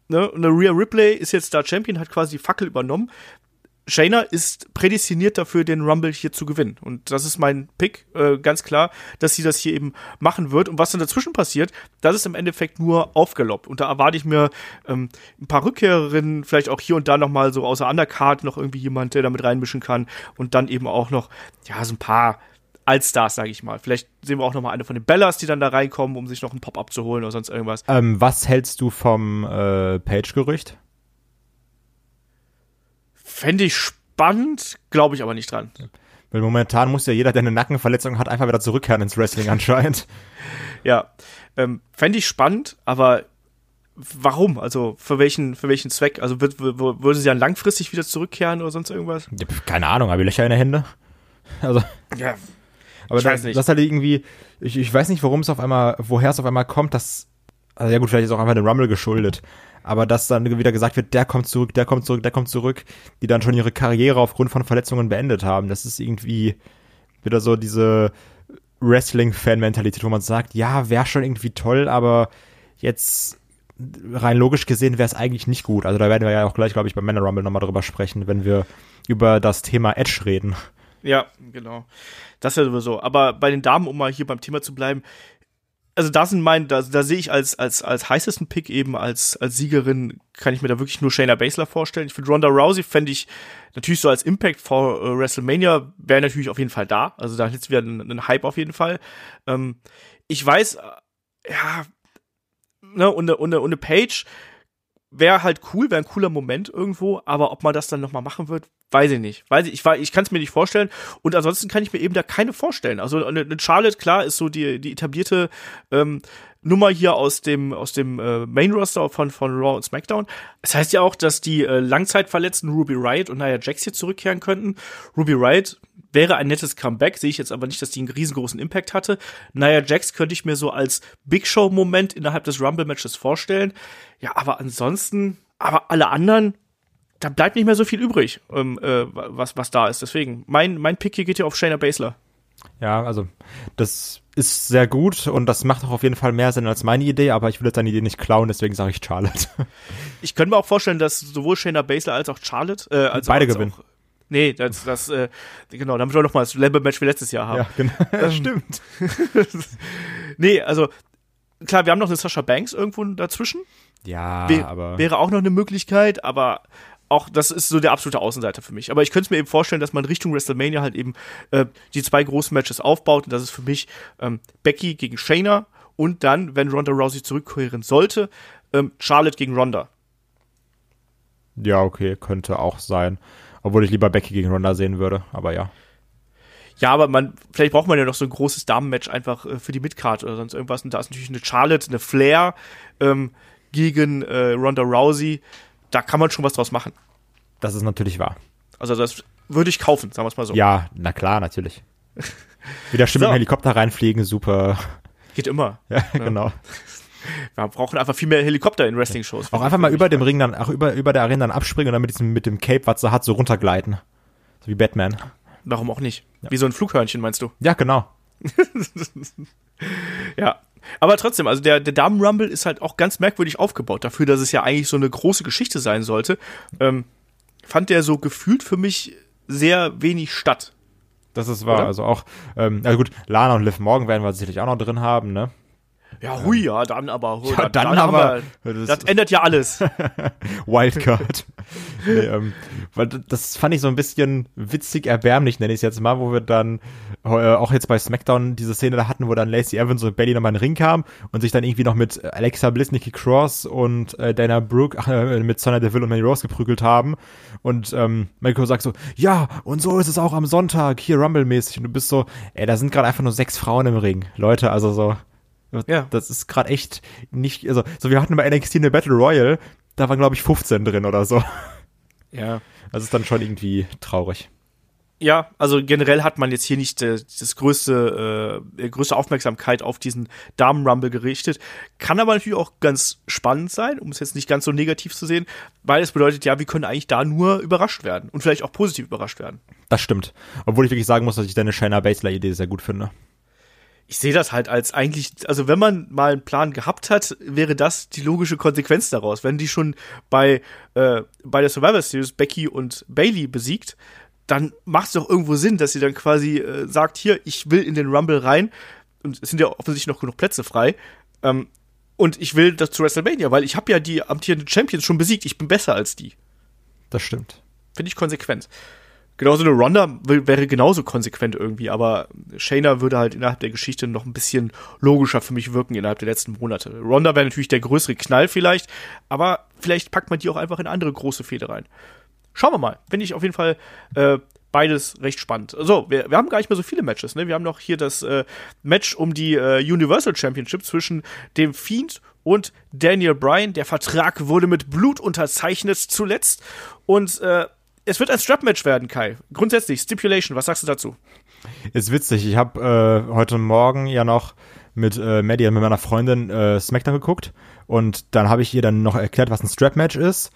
Ne? Eine Rhea Ripley ist jetzt da Champion, hat quasi die Fackel übernommen. Shayna ist prädestiniert dafür, den Rumble hier zu gewinnen. Und das ist mein Pick, äh, ganz klar, dass sie das hier eben machen wird. Und was dann dazwischen passiert, das ist im Endeffekt nur aufgelobt. Und da erwarte ich mir ähm, ein paar Rückkehrerinnen, vielleicht auch hier und da nochmal so außer Undercard noch irgendwie jemand, der damit reinmischen kann. Und dann eben auch noch, ja, so ein paar Allstars, sage ich mal. Vielleicht sehen wir auch noch mal eine von den Bellas, die dann da reinkommen, um sich noch ein Pop-up zu holen oder sonst irgendwas. Ähm, was hältst du vom äh, Page-Gerücht? Fände ich spannend, glaube ich aber nicht dran. Weil momentan muss ja jeder, der eine Nackenverletzung hat, einfach wieder zurückkehren ins Wrestling anscheinend. ja, ähm, fände ich spannend, aber warum? Also für welchen, für welchen Zweck? Also wird, würde sie dann langfristig wieder zurückkehren oder sonst irgendwas? Keine Ahnung, habe ich Löcher in der Hände? Also. Ja. Aber ich das, weiß nicht. das halt irgendwie, ich, ich weiß nicht, warum es auf einmal, woher es auf einmal kommt, dass, also ja gut, vielleicht ist auch einfach dem Rumble geschuldet. Aber dass dann wieder gesagt wird, der kommt zurück, der kommt zurück, der kommt zurück, die dann schon ihre Karriere aufgrund von Verletzungen beendet haben. Das ist irgendwie wieder so diese Wrestling-Fan-Mentalität, wo man sagt, ja, wäre schon irgendwie toll, aber jetzt rein logisch gesehen wäre es eigentlich nicht gut. Also da werden wir ja auch gleich, glaube ich, beim Männer Rumble nochmal drüber sprechen, wenn wir über das Thema Edge reden. Ja, genau. Das ist ja sowieso. Aber bei den Damen, um mal hier beim Thema zu bleiben, also da sind mein, da, da sehe ich als, als, als heißesten Pick eben als, als Siegerin, kann ich mir da wirklich nur Shayna Baszler vorstellen. Ich finde Ronda Rousey fände ich natürlich so als Impact vor äh, WrestleMania wäre natürlich auf jeden Fall da. Also da hätte es wieder einen, einen Hype auf jeden Fall. Ähm, ich weiß, äh, ja, ne, und und und eine Page wäre halt cool, wäre ein cooler Moment irgendwo, aber ob man das dann nochmal machen wird, weiß ich nicht. Weiß ich, ich, ich kann es mir nicht vorstellen. Und ansonsten kann ich mir eben da keine vorstellen. Also eine, eine Charlotte, klar, ist so die, die etablierte ähm, Nummer hier aus dem, aus dem äh, Main Roster von, von Raw und SmackDown. Das heißt ja auch, dass die äh, langzeitverletzten Ruby Riot und Nia Jax hier zurückkehren könnten. Ruby Riot wäre ein nettes Comeback, sehe ich jetzt aber nicht, dass die einen riesengroßen Impact hatte. Nia Jax könnte ich mir so als Big Show-Moment innerhalb des Rumble-Matches vorstellen. Ja, aber ansonsten, aber alle anderen, da bleibt nicht mehr so viel übrig, ähm, äh, was, was da ist. Deswegen, mein, mein Pick hier geht ja auf Shayna Baszler. Ja, also das ist sehr gut und das macht auch auf jeden Fall mehr Sinn als meine Idee, aber ich will jetzt deine Idee nicht klauen, deswegen sage ich Charlotte. Ich könnte mir auch vorstellen, dass sowohl Shayna Baszler als auch Charlotte, äh, als beide als gewinnen. Auch, nee, das, das, äh, genau, damit wir noch mal das Lambo-Match wie letztes Jahr haben. Ja, genau. Ähm, Stimmt. nee, also klar, wir haben noch eine Sascha Banks irgendwo dazwischen. Ja, Wär- aber Wäre auch noch eine Möglichkeit, aber auch das ist so der absolute Außenseiter für mich. Aber ich könnte es mir eben vorstellen, dass man Richtung WrestleMania halt eben äh, die zwei großen Matches aufbaut und das ist für mich ähm, Becky gegen Shayna und dann, wenn Ronda Rousey zurückkehren sollte, ähm, Charlotte gegen Ronda. ja, okay, könnte auch sein. Obwohl ich lieber Becky gegen Ronda sehen würde, aber ja. Ja, aber man, vielleicht braucht man ja noch so ein großes Damenmatch einfach äh, für die Midcard oder sonst irgendwas. Und da ist natürlich eine Charlotte, eine Flair ähm, gegen äh, Ronda Rousey. Da kann man schon was draus machen. Das ist natürlich wahr. Also das würde ich kaufen, sagen wir es mal so. Ja, na klar, natürlich. Wieder stimmt So. im Helikopter reinfliegen, super. Geht immer. Ja, genau. Wir brauchen einfach viel mehr Helikopter in Wrestling-Shows. Auch einfach mal über dem Ring dann, auch über, über der Arena dann abspringen und dann mit diesem, mit dem Cape, was sie hat, so runtergleiten. So wie Batman. Warum auch nicht? Wie so ein Flughörnchen, meinst du? Ja, genau. Ja. Aber trotzdem, also der, der Damen-Rumble ist halt auch ganz merkwürdig aufgebaut. Dafür, dass es ja eigentlich so eine große Geschichte sein sollte, ähm, fand der so gefühlt für mich sehr wenig statt. Das ist wahr. Oder? Also auch, ähm, also gut, Lana und Liv Morgan werden wir sicherlich auch noch drin haben, ne? Ja, hui, ja, dann aber. Hui, Ja, dann haben aber. wir- Das- Das ändert ja alles. Wildcard. nee, ähm, das fand ich so ein bisschen witzig erbärmlich, nenne ich es jetzt mal, wo wir dann äh, auch jetzt bei SmackDown diese Szene da hatten, wo dann Lacey Evans und Bailey nochmal in den Ring kamen und sich dann irgendwie noch mit Alexa Bliss, Nikki Cross und äh, Dana Brooke, ach, äh, mit Sonya Deville und Mandy Rose geprügelt haben. Und ähm, Michael sagt so, ja, und so ist es auch am Sonntag, hier Rumble-mäßig. Und du bist so, ey, da sind gerade einfach nur sechs Frauen im Ring. Leute, also so, Ja. das ist gerade echt nicht, also, so wir hatten bei NXT eine Battle Royale, da waren glaube ich 15 drin oder so. Ja. Das ist dann schon irgendwie traurig. Ja, also generell hat man jetzt hier nicht äh, das größte, äh, größte Aufmerksamkeit auf diesen Damen-Rumble gerichtet. Kann aber natürlich auch ganz spannend sein, um es jetzt nicht ganz so negativ zu sehen, weil es bedeutet, ja, wir können eigentlich da nur überrascht werden und vielleicht auch positiv überrascht werden. Das stimmt. Obwohl ich wirklich sagen muss, dass ich deine Shayna Baszler-Idee sehr gut finde. Ich sehe das halt als eigentlich, also wenn man mal einen Plan gehabt hat, wäre das die logische Konsequenz daraus. Wenn die schon bei, äh, bei der Survivor Series Becky und Bailey besiegt, dann macht es doch irgendwo Sinn, dass sie dann quasi äh, sagt, hier, ich will in den Rumble rein und es sind ja offensichtlich noch genug Plätze frei. Ähm, und ich will das zu WrestleMania, weil ich habe ja die amtierenden Champions schon besiegt. Ich bin besser als die. Das stimmt. Finde ich konsequent. Genauso eine Ronda wäre genauso konsequent irgendwie, aber Shayna würde halt innerhalb der Geschichte noch ein bisschen logischer für mich wirken innerhalb der letzten Monate. Ronda wäre natürlich der größere Knall vielleicht, aber vielleicht packt man die auch einfach in andere große Fehde rein. Schauen wir mal. Finde ich auf jeden Fall äh, beides recht spannend. So, wir, wir haben gar nicht mehr so viele Matches. Ne? Wir haben noch hier das äh, Match um die äh, Universal Championship zwischen dem Fiend und Daniel Bryan. Der Vertrag wurde mit Blut unterzeichnet zuletzt. Und äh, es wird ein Strap-Match werden, Kai. Grundsätzlich, Stipulation, was sagst du dazu? Ist witzig. Ich habe äh, heute Morgen ja noch mit äh, Maddie und mit meiner Freundin äh, SmackDown geguckt und dann habe ich ihr dann noch erklärt, was ein Strap-Match ist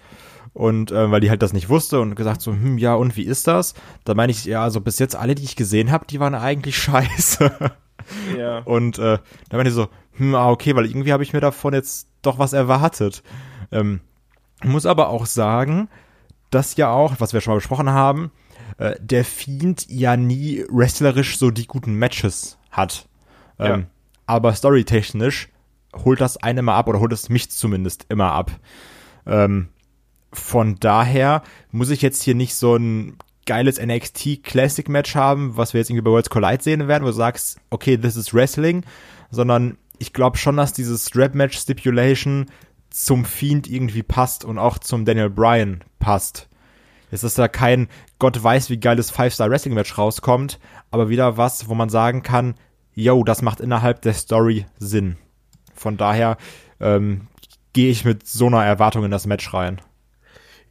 und äh, weil die halt das nicht wusste und gesagt so, hm, ja und wie ist das? Da meine ich, ja, also bis jetzt alle, die ich gesehen habe, die waren eigentlich scheiße. Ja. Und äh, da meine ich so, hm, ah, okay, weil irgendwie habe ich mir davon jetzt doch was erwartet. Ähm, muss aber auch sagen, dass ja auch, was wir schon mal besprochen haben, äh, der Fiend ja nie wrestlerisch so die guten Matches hat. Ähm, ja. Aber storytechnisch holt das eine mal ab oder holt es mich zumindest immer ab. Ähm, von daher muss ich jetzt hier nicht so ein geiles NXT Classic Match haben, was wir jetzt irgendwie bei Worlds Collide sehen werden, wo du sagst, okay, this is Wrestling, sondern ich glaube schon, dass dieses Strap Match Stipulation zum Fiend irgendwie passt und auch zum Daniel Bryan passt. Es ist da kein Gott weiß, wie geiles Five-Star-Wrestling-Match rauskommt, aber wieder was, wo man sagen kann, yo, das macht innerhalb der Story Sinn. Von daher ähm, gehe ich mit so einer Erwartung in das Match rein.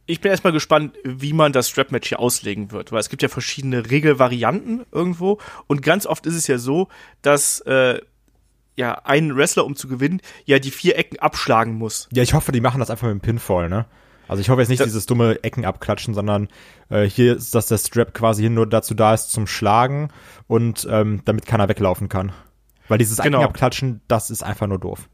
Ich bin erstmal gespannt, wie man das Strap-Match hier auslegen wird, weil es gibt ja verschiedene Regelvarianten irgendwo und ganz oft ist es ja so, dass äh, ja ein Wrestler, um zu gewinnen, ja die vier Ecken abschlagen muss. Ja, ich hoffe, die machen das einfach mit dem Pinfall, ne? Also ich hoffe jetzt nicht das dieses dumme Ecken abklatschen, sondern äh, hier ist, dass der Strap quasi nur dazu da ist zum Schlagen und ähm, damit keiner weglaufen kann. Weil dieses genau. Ecken abklatschen, das ist einfach nur doof.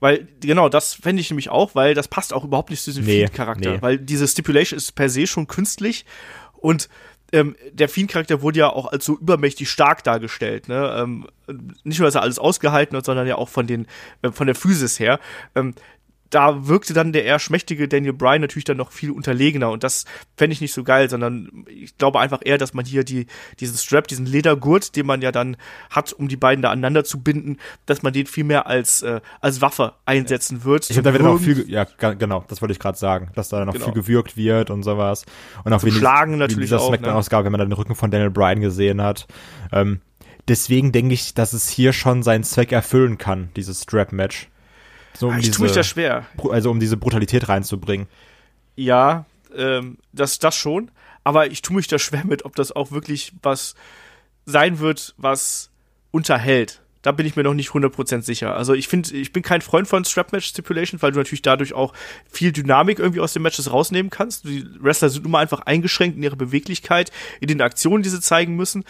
Weil, genau, das fände ich nämlich auch, weil das passt auch überhaupt nicht zu diesem nee, Fiend-Charakter. Nee. Weil diese Stipulation ist per se schon künstlich und ähm, der Fiend-Charakter wurde ja auch als so übermächtig stark dargestellt. Ne? Ähm, nicht nur, dass er alles ausgehalten hat, sondern ja auch von, den, äh, von der Physis her. Ähm, da wirkte dann der eher schmächtige Daniel Bryan natürlich dann noch viel unterlegener und das fände ich nicht so geil, sondern ich glaube einfach eher, dass man hier die, diesen Strap, diesen Ledergurt, den man ja dann hat, um die beiden da aneinander zu binden, dass man den viel mehr als, äh, als Waffe einsetzen wird. Ich habe da wieder noch viel, ja, genau, das wollte ich gerade sagen, dass da noch genau. viel gewürgt wird und sowas. Und auch wie Schlagen natürlich wie auch. Smackdown-Ausgabe, ne? wenn man dann den Rücken von Daniel Bryan gesehen hat. Ähm, deswegen denke ich, dass es hier schon seinen Zweck erfüllen kann, dieses Strap-Match. So, um ich diese, tue mich da schwer. Also um diese Brutalität reinzubringen. Ja, ähm, das, das schon. Aber ich tue mich da schwer mit, ob das auch wirklich was sein wird, was unterhält. Da bin ich mir noch nicht 100% sicher. Also ich finde, ich bin kein Freund von Strap Match Stipulation, weil du natürlich dadurch auch viel Dynamik irgendwie aus den Matches rausnehmen kannst. Die Wrestler sind immer einfach eingeschränkt in ihrer Beweglichkeit, in den Aktionen, die sie zeigen müssen.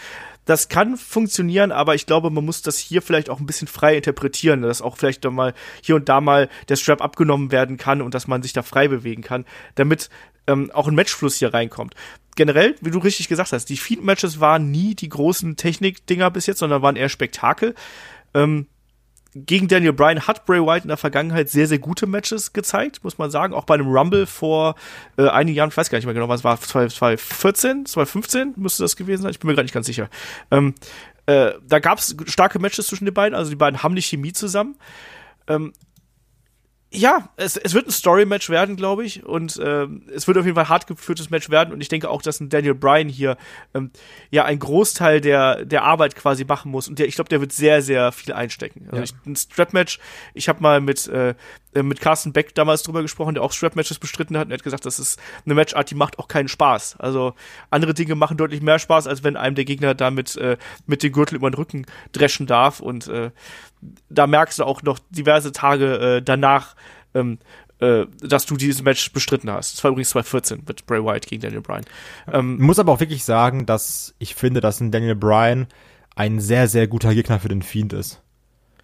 Das kann funktionieren, aber ich glaube, man muss das hier vielleicht auch ein bisschen frei interpretieren, dass auch vielleicht dann mal hier und da mal der Strap abgenommen werden kann und dass man sich da frei bewegen kann, damit ähm, auch ein Matchfluss hier reinkommt. Generell, wie du richtig gesagt hast, die Feed-Matches waren nie die großen Technik-Dinger bis jetzt, sondern waren eher Spektakel. Ähm, gegen Daniel Bryan hat Bray Wyatt in der Vergangenheit sehr, sehr gute Matches gezeigt, muss man sagen. Auch bei einem Rumble vor äh, einigen Jahren, ich weiß gar nicht mehr genau, was war, 2014, 2015 müsste das gewesen sein, ich bin mir gerade nicht ganz sicher. Ähm, äh, da gab es starke Matches zwischen den beiden, also die beiden haben eine Chemie zusammen. Ähm, ja, es, es wird ein Story-Match werden, glaube ich. Und ähm, es wird auf jeden Fall hart geführtes Match werden. Und ich denke auch, dass ein Daniel Bryan hier ähm, ja einen Großteil der, der Arbeit quasi machen muss. Und der, ich glaube, der wird sehr, sehr viel einstecken. Also ja. ich, ein Strap-Match, ich habe mal mit, äh, mit Carsten Beck damals drüber gesprochen, der auch Strap-Matches bestritten hat und er hat gesagt, das ist eine Matchart, die macht auch keinen Spaß. Also andere Dinge machen deutlich mehr Spaß, als wenn einem der Gegner damit äh, mit dem Gürtel über den Rücken dreschen darf. Und äh, da merkst du auch noch diverse Tage äh, danach, ähm, äh, dass du dieses Match bestritten hast. Das war übrigens 2014 mit Bray Wyatt gegen Daniel Bryan. Ähm, muss aber auch wirklich sagen, dass ich finde, dass ein Daniel Bryan ein sehr, sehr guter Gegner für den Fiend ist.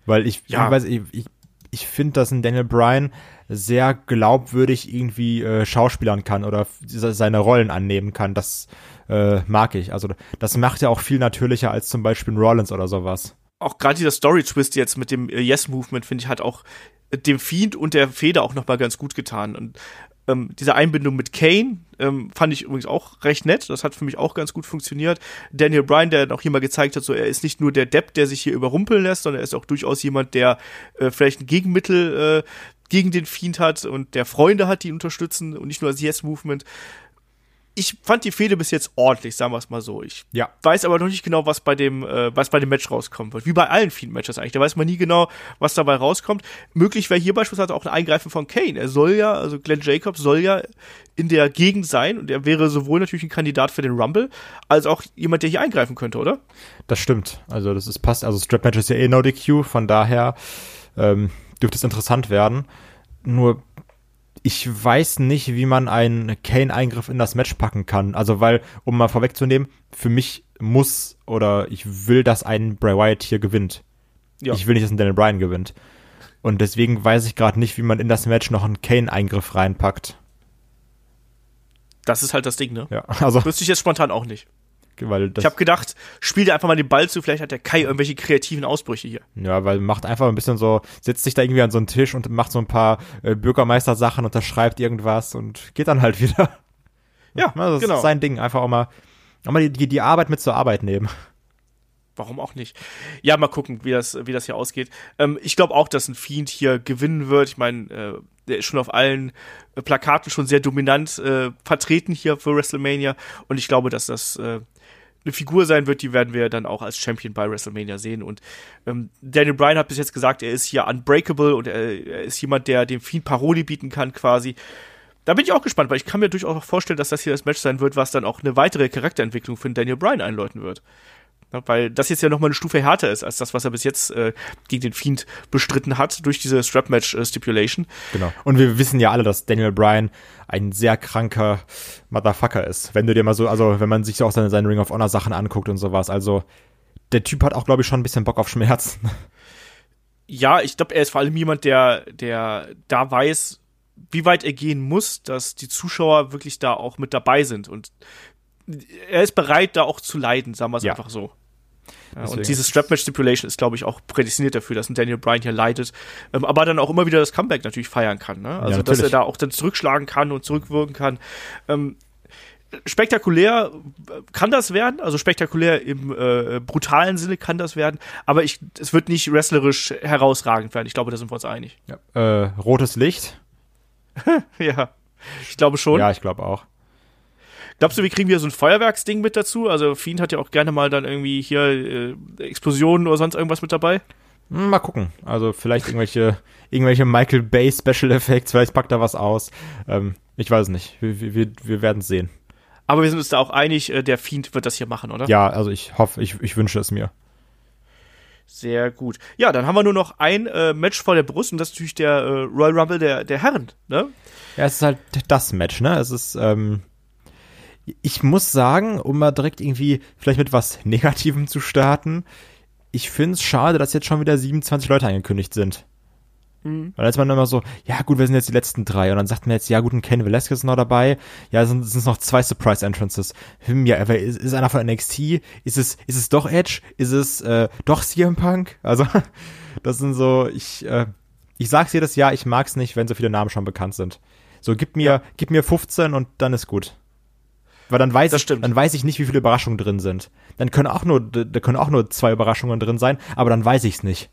Weil ich, ja. ich weiß, ich, ich, ich finde, dass ein Daniel Bryan sehr glaubwürdig irgendwie äh, schauspielern kann oder seine Rollen annehmen kann. Das äh, mag ich. Also das macht ja auch viel natürlicher als zum Beispiel Rollins oder sowas auch gerade dieser Story-Twist jetzt mit dem äh, Yes-Movement, finde ich, hat auch dem Fiend und der Feder auch nochmal ganz gut getan. Und ähm, diese Einbindung mit Kane ähm, fand ich übrigens auch recht nett. Das hat für mich auch ganz gut funktioniert. Daniel Bryan, der noch hier mal gezeigt hat, so er ist nicht nur der Depp, der sich hier überrumpeln lässt, sondern er ist auch durchaus jemand, der äh, vielleicht ein Gegenmittel äh, gegen den Fiend hat und der Freunde hat, die ihn unterstützen und nicht nur das Yes-Movement ich fand die Fehde bis jetzt ordentlich, sagen wir es mal so. Ich Ja. weiß aber noch nicht genau, was bei dem, äh, was bei dem Match rauskommen wird. Wie bei allen Fiend-Matches eigentlich. Da weiß man nie genau, was dabei rauskommt. Möglich wäre hier beispielsweise auch ein Eingreifen von Kane. Er soll ja, also Glenn Jacobs soll ja in der Gegend sein und er wäre sowohl natürlich ein Kandidat für den Rumble, als auch jemand, der hier eingreifen könnte, oder? Das stimmt. Also das ist passt. Also Strap Match ist ja eh no DQ, von daher ähm, dürfte es interessant werden. Nur ich weiß nicht, wie man einen Kane-Eingriff in das Match packen kann. Also weil, um mal vorwegzunehmen, für mich muss oder ich will, dass ein Bray Wyatt hier gewinnt. Ja. Ich will nicht, dass ein Daniel Bryan gewinnt. Und deswegen weiß ich gerade nicht, wie man in das Match noch einen Kane-Eingriff reinpackt. Das ist halt das Ding, ne? Ja, also, Wüsste ich jetzt spontan auch nicht. Weil das, Ich habe gedacht, spiel dir einfach mal den Ball zu, vielleicht hat der Kai irgendwelche kreativen Ausbrüche hier. Ja, weil macht einfach ein bisschen so, setzt sich da irgendwie an so einen Tisch und macht so ein paar äh, Bürgermeister-Sachen, unterschreibt irgendwas und geht dann halt wieder. Ja, das genau. ist sein Ding. Einfach auch mal, auch mal die, die, die Arbeit mit zur Arbeit nehmen. Warum auch nicht? Ja, mal gucken, wie das, wie das hier ausgeht. Ähm, ich glaube auch, dass ein Fiend hier gewinnen wird. Ich meine, äh, der ist schon auf allen äh, Plakaten schon sehr dominant äh, vertreten hier für WrestleMania. Und ich glaube, dass das äh, eine Figur sein wird, die werden wir dann auch als Champion bei WrestleMania sehen. Und ähm, Daniel Bryan hat bis jetzt gesagt, er ist hier unbreakable und er, er ist jemand, der dem Fiend Paroli bieten kann quasi. Da bin ich auch gespannt, weil ich kann mir durchaus auch vorstellen, dass das hier das Match sein wird, was dann auch eine weitere Charakterentwicklung für Daniel Bryan einläuten wird. Ja, weil das jetzt ja nochmal eine Stufe härter ist als das, was er bis jetzt äh, gegen den Fiend bestritten hat durch diese Strap-Match-Stipulation. Genau. Und wir wissen ja alle, dass Daniel Bryan ein sehr kranker Motherfucker ist. Wenn du dir mal so, also wenn man sich so auch seine, seine Ring of Honor Sachen anguckt und sowas. Also der Typ hat auch, glaube ich, schon ein bisschen Bock auf Schmerzen. Ja, ich glaube, er ist vor allem jemand, der, der da weiß, wie weit er gehen muss, dass die Zuschauer wirklich da auch mit dabei sind. Und er ist bereit, da auch zu leiden, sagen wir es Ja. einfach so. Ja, Deswegen. und diese Strap-Match-Stipulation ist, glaube ich, auch prädestiniert dafür, dass ein Daniel Bryan hier leidet, ähm, aber dann auch immer wieder das Comeback natürlich feiern kann. Ne? Also, dass er da auch dann zurückschlagen kann und zurückwirken kann. Ähm, spektakulär kann das werden, also spektakulär im äh, brutalen Sinne kann das werden, aber ich, es wird nicht wrestlerisch herausragend werden. Ich glaube, da sind wir uns einig. äh, rotes Licht? Ja, ich glaube schon. Ja, ich glaube auch. Glaubst du, wir kriegen wieder so ein Feuerwerksding mit dazu? Also Fiend hat ja auch gerne mal dann irgendwie hier äh, Explosionen oder sonst irgendwas mit dabei. Hm, Mal gucken. Also vielleicht irgendwelche, irgendwelche Michael Bay Special Effects, vielleicht packt er was aus. Ähm, ich weiß es nicht. Wir, wir, wir- werden es sehen. Aber wir sind uns da auch einig, äh, der Fiend wird das hier machen, oder? Ja, also ich hoffe, ich, ich wünsche es mir. Sehr gut. Ja, dann haben wir nur noch ein äh, Match vor der Brust und das ist natürlich der äh, Royal Rumble der, der Herren, ne? Ja, es ist halt das Match, ne? Es ist, ähm, ich muss sagen, um mal direkt irgendwie vielleicht mit was Negativem zu starten, ich finde es schade, dass jetzt schon wieder 27 Leute angekündigt sind. Weil dann ist man immer so, ja gut, wir sind jetzt die letzten drei. Und dann sagt man jetzt, ja gut, ein Ken Velasquez ist noch dabei. Ja, es sind, es sind noch zwei Surprise Entrances. Hm, ja, aber ist, ist einer von NXT? Ist es, ist es doch Edge? Ist es äh, doch CM Punk? Also, das sind so, ich, äh, ich sag's jedes Jahr, ich mag's nicht, wenn so viele Namen schon bekannt sind. So, gib mir, gib mir 15 und dann ist gut. Weil dann weiß ich, dann weiß ich nicht, wie viele Überraschungen drin sind. Dann können auch nur, da können auch nur zwei Überraschungen drin sein, aber dann weiß ich's nicht.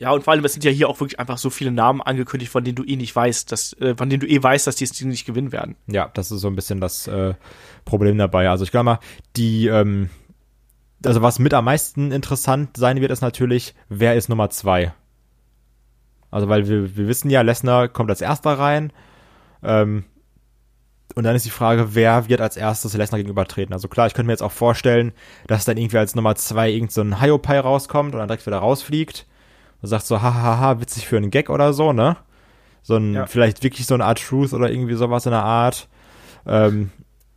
Ja, und vor allem, es sind ja hier auch wirklich einfach so viele Namen angekündigt, von denen du eh nicht weißt, dass, äh, von denen du eh weißt, dass die es nicht gewinnen werden. Ja, das ist so ein bisschen das äh, Problem dabei. Also ich glaube mal, die, ähm, also was mit am meisten interessant sein wird, ist natürlich, wer ist Nummer zwei? Also weil wir, wir wissen ja, Lesnar kommt als erster rein. Ähm, und dann ist die Frage, wer wird als erstes Lesnar gegenübertreten? Also klar, ich könnte mir jetzt auch vorstellen, dass dann irgendwie als Nummer zwei irgend so ein Hyopai rauskommt und dann direkt wieder rausfliegt und sagt so, hahaha, witzig für einen Gag oder so, ne? So ein, Ja. vielleicht wirklich so eine Art Truth oder irgendwie sowas in der Art. Ähm,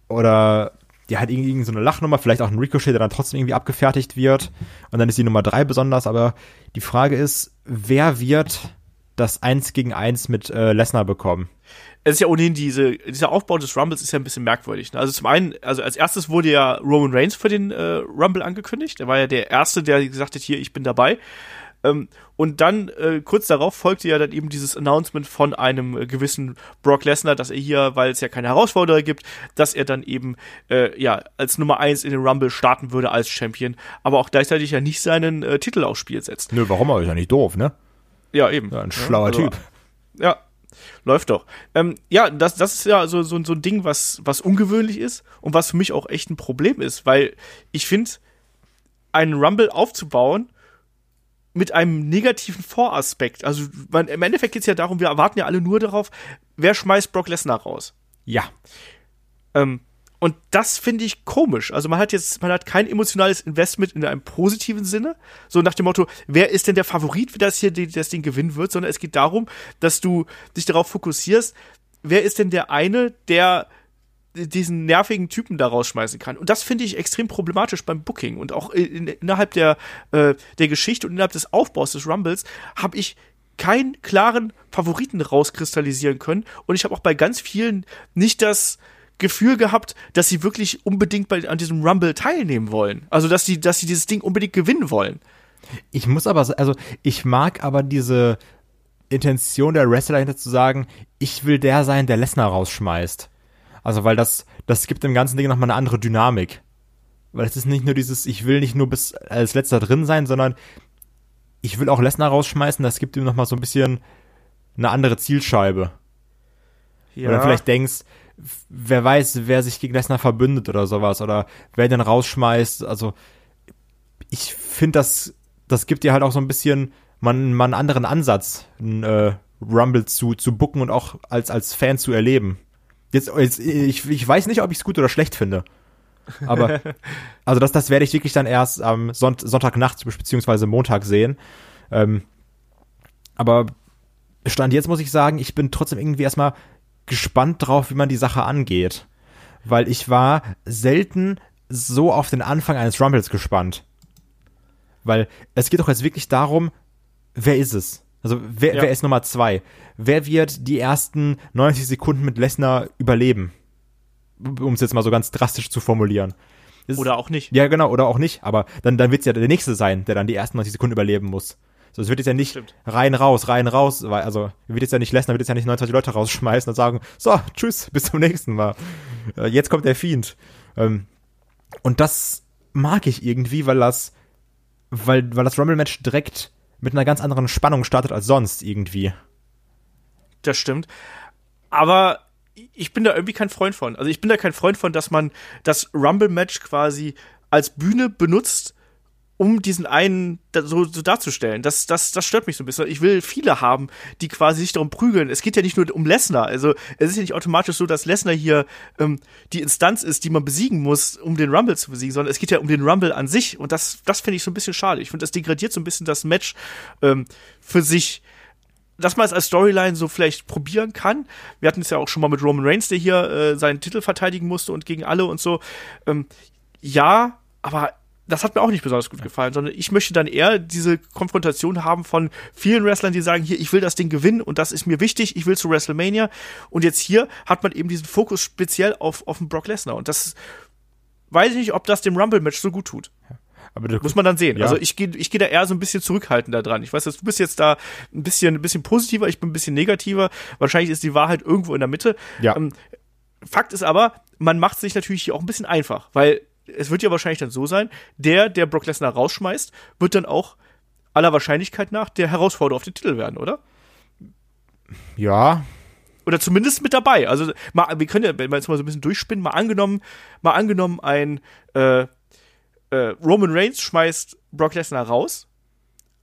oder ja, halt irgendwie irgend so eine Lachnummer, vielleicht auch ein Ricochet, der dann trotzdem irgendwie abgefertigt wird. Und dann ist die Nummer drei besonders, aber die Frage ist, wer wird das Eins gegen Eins mit äh, Lesnar bekommen? Es ist ja ohnehin diese, dieser Aufbau des Rumbles ist ja ein bisschen merkwürdig. Ne? Also zum einen, also als erstes wurde ja Roman Reigns für den äh, Rumble angekündigt. Er war ja der Erste, der gesagt hat, hier, ich bin dabei. Ähm, und dann äh, kurz darauf folgte ja dann eben dieses Announcement von einem äh, gewissen Brock Lesnar, dass er hier, weil es ja keine Herausforderer gibt, dass er dann eben äh, ja als Nummer eins in den Rumble starten würde als Champion, aber auch gleichzeitig ja nicht seinen äh, Titel aufs Spiel setzt. Nö, warum? Aber ist ja nicht doof, ne? Ja, eben. Ja, ein schlauer also, Typ. Ja. Läuft doch. Ähm, ja, das, das ist ja so, so, so ein Ding, was, was ungewöhnlich ist und was für mich auch echt ein Problem ist, weil ich finde, einen Rumble aufzubauen mit einem negativen Voraspekt. Also man, im Endeffekt geht es ja darum, wir erwarten ja alle nur darauf, wer schmeißt Brock Lesnar raus. Ja. Ähm, und das finde ich komisch. Also man hat jetzt, man hat kein emotionales Investment in einem positiven Sinne. So nach dem Motto, wer ist denn der Favorit, wie das hier das Ding gewinnen wird, sondern es geht darum, dass du dich darauf fokussierst, wer ist denn der eine, der diesen nervigen Typen da rausschmeißen kann. Und das finde ich extrem problematisch beim Booking. Und auch in, innerhalb der, äh, der Geschichte und innerhalb des Aufbaus des Rumbles habe ich keinen klaren Favoriten rauskristallisieren können. Und ich habe auch bei ganz vielen nicht das, Gefühl gehabt, dass sie wirklich unbedingt bei, an diesem Rumble teilnehmen wollen. Also, dass sie, dass sie dieses Ding unbedingt gewinnen wollen. Ich muss aber, also, ich mag aber diese Intention der Wrestler hinter zu sagen, ich will der sein, der Lesnar rausschmeißt. Also, weil das, das gibt dem ganzen Ding nochmal eine andere Dynamik. Weil es ist nicht nur dieses, ich will nicht nur bis als letzter drin sein, sondern ich will auch Lesnar rausschmeißen, das gibt ihm nochmal so ein bisschen eine andere Zielscheibe. Ja. Oder vielleicht denkst, wer weiß, wer sich gegen Lesnar verbündet oder sowas oder wer den rausschmeißt. Also ich finde, das, das gibt dir halt auch so ein bisschen man, man einen anderen Ansatz, einen äh, Rumble zu, zu booken und auch als, als Fan zu erleben. Jetzt, jetzt ich, ich weiß nicht, ob ich es gut oder schlecht finde. Aber, also das, das werde ich wirklich dann erst am Sonnt Sonntagnacht beziehungsweise Montag sehen. Ähm, aber Stand jetzt muss ich sagen, ich bin trotzdem irgendwie erstmal gespannt drauf, wie man die Sache angeht. Weil ich war selten so auf den Anfang eines Rumbles gespannt. Weil es geht doch jetzt wirklich darum, wer ist es? Also wer, ja. wer ist Nummer zwei? Wer wird die ersten 90 Sekunden mit Lesnar überleben? Um es jetzt mal so ganz drastisch zu formulieren. Das oder auch nicht. Ja, genau, oder auch nicht. Aber dann, dann wird es ja der nächste sein, der dann die ersten 90 Sekunden überleben muss. So, es wird jetzt ja nicht Stimmt. rein raus, rein raus, weil, also, wird jetzt ja nicht Lesnar, wird jetzt ja nicht 29 Leute rausschmeißen und sagen, so, tschüss, bis zum nächsten Mal. Äh, jetzt kommt der Fiend. Ähm, und das mag ich irgendwie, weil das, weil, weil das Rumble-Match direkt mit einer ganz anderen Spannung startet als sonst irgendwie. Das stimmt. Aber ich bin da irgendwie kein Freund von. Also ich bin da kein Freund von, dass man das Rumble-Match quasi als Bühne benutzt, um diesen einen so, so darzustellen. Das, das, das stört mich so ein bisschen. Ich will viele haben, die quasi sich darum prügeln. Es geht ja nicht nur um Lesnar. Also es ist ja nicht automatisch so, dass Lesnar hier ähm, die Instanz ist, die man besiegen muss, um den Rumble zu besiegen, sondern es geht ja um den Rumble an sich. Und das, das finde ich so ein bisschen schade. Ich finde, das degradiert so ein bisschen das Match ähm, für sich dass man es als Storyline so vielleicht probieren kann. Wir hatten es ja auch schon mal mit Roman Reigns, der hier äh, seinen Titel verteidigen musste und gegen alle und so. Ähm, ja, aber das hat mir auch nicht besonders gut gefallen, sondern ich möchte dann eher diese Konfrontation haben von vielen Wrestlern, die sagen, hier, ich will das Ding gewinnen und das ist mir wichtig, ich will zu WrestleMania. Und jetzt hier hat man eben diesen Fokus speziell auf, auf den Brock Lesnar. Und das weiß ich nicht, ob das dem Rumble-Match so gut tut. Aber Muss man dann sehen. Ja. Also ich gehe ich geh da eher so ein bisschen zurückhaltender dran. Ich weiß, du bist jetzt da ein bisschen, ein bisschen positiver, ich bin ein bisschen negativer. Wahrscheinlich ist die Wahrheit irgendwo in der Mitte. Ja. Ähm, Fakt ist aber, man macht sich natürlich hier auch ein bisschen einfach, weil es wird ja wahrscheinlich dann so sein, der, der Brock Lesnar rausschmeißt, wird dann auch aller Wahrscheinlichkeit nach der Herausforderer auf den Titel werden, oder? Ja. Oder zumindest mit dabei. Also, mal, wir können ja, wenn wir jetzt mal so ein bisschen durchspinnen, mal angenommen, mal angenommen, ein äh, äh, Roman Reigns schmeißt Brock Lesnar raus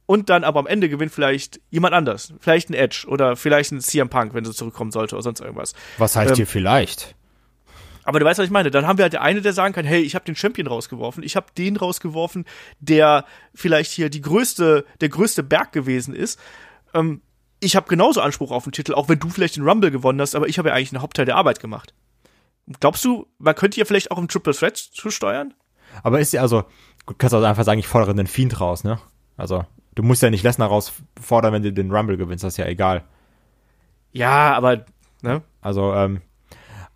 und dann aber am Ende gewinnt vielleicht jemand anders. Vielleicht ein Edge oder vielleicht ein CM Punk, wenn sie zurückkommen sollte oder sonst irgendwas. Was heißt ähm, hier vielleicht? Aber du weißt, was ich meine. Dann haben wir halt der eine, der sagen kann, hey, ich habe den Champion rausgeworfen, ich habe den rausgeworfen, der vielleicht hier die größte, der größte Berg gewesen ist. Ähm, ich habe genauso Anspruch auf den Titel, auch wenn du vielleicht den Rumble gewonnen hast, aber ich habe ja eigentlich einen Hauptteil der Arbeit gemacht. Glaubst du, man könnte ja vielleicht auch im Triple Threat zusteuern? Aber ist ja also, du kannst also einfach sagen, ich fordere den Fiend raus, ne? Also, du musst ja nicht Lesnar rausfordern, wenn du den Rumble gewinnst, das ist ja egal. Ja, aber, ne? Also, ähm,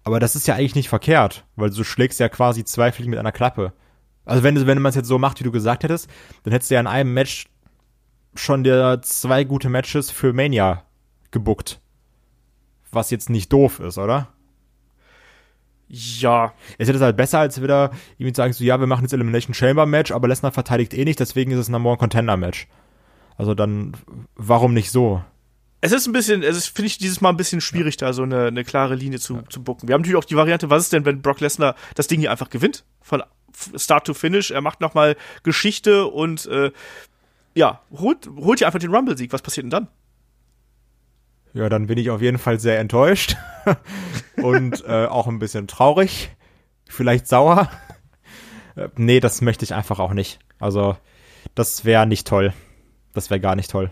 aber das ist ja eigentlich nicht verkehrt, weil du schlägst ja quasi zwei Fliegen mit einer Klappe. Also wenn, wenn man es jetzt so macht, wie du gesagt hättest, dann hättest du ja in einem Match schon dir zwei gute Matches für Mania gebuckt. Was jetzt nicht doof ist, oder? Ja. Es ist halt besser, als wieder irgendwie sagen, so, ja, wir machen jetzt Elimination Chamber Match, aber Lesnar verteidigt eh nicht, deswegen ist es ein Number One Contender Match. Also dann, warum nicht so? Es ist ein bisschen, es ist, finde ich, dieses Mal ein bisschen schwierig, da so eine, eine klare Linie zu, ja. zu bucken. Wir haben natürlich auch die Variante, was ist denn, wenn Brock Lesnar das Ding hier einfach gewinnt? Von Start to Finish. Er macht nochmal Geschichte und äh, ja, holt, holt hier einfach den Rumble-Sieg. Was passiert denn dann? Ja, dann bin ich auf jeden Fall sehr enttäuscht und äh, auch ein bisschen traurig, vielleicht sauer. Äh, nee, das möchte ich einfach auch nicht. Also, das wäre nicht toll. Das wäre gar nicht toll.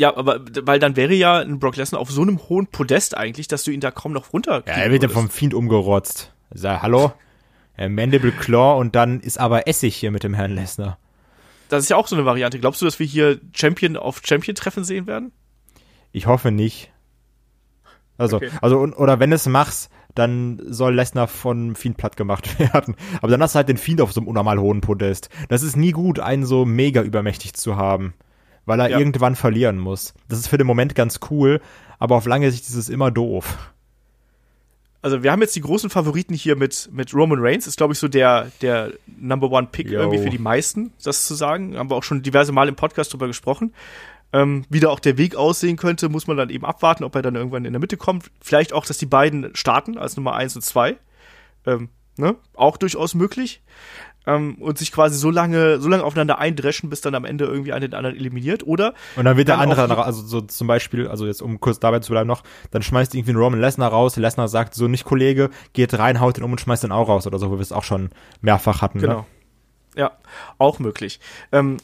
Ja, aber weil dann wäre ja ein Brock Lesnar auf so einem hohen Podest eigentlich, dass du ihn da kaum noch runter. Ja, er wird ja vom Fiend umgerotzt. Sag, hallo? Mandible Claw und dann ist aber Essig hier mit dem Herrn Lesnar. Das ist ja auch so eine Variante. Glaubst du, dass wir hier Champion auf Champion treffen sehen werden? Ich hoffe nicht. Also, okay. also oder wenn es machst, dann soll Lesnar von Fiend platt gemacht werden. Aber dann hast du halt den Fiend auf so einem unnormal hohen Podest. Das ist nie gut, einen so mega übermächtig zu haben, weil er ja. irgendwann verlieren muss. Das ist für den Moment ganz cool, aber auf lange Sicht ist es immer doof. Also wir haben jetzt die großen Favoriten hier mit, mit Roman Reigns, ist glaube ich so der, der Number One Pick Yo. irgendwie für die meisten, das zu sagen. Haben wir auch schon diverse Mal im Podcast drüber gesprochen. Ähm, wie da auch der Weg aussehen könnte, muss man dann eben abwarten, ob er dann irgendwann in der Mitte kommt. Vielleicht auch, dass die beiden starten als Nummer eins und zwei. Ähm, ne? Auch durchaus möglich. Ähm, und sich quasi so lange, so lange aufeinander eindreschen, bis dann am Ende irgendwie einer den anderen eliminiert, oder? Und dann wird der andere, also so zum Beispiel, also jetzt um kurz dabei zu bleiben noch, dann schmeißt irgendwie ein Roman Lesnar raus, Lesnar sagt so nicht Kollege, geht rein, haut den um und schmeißt den auch raus oder so, wo wir es auch schon mehrfach hatten. Ne? Genau. Ne? Ja, auch möglich. Ähm,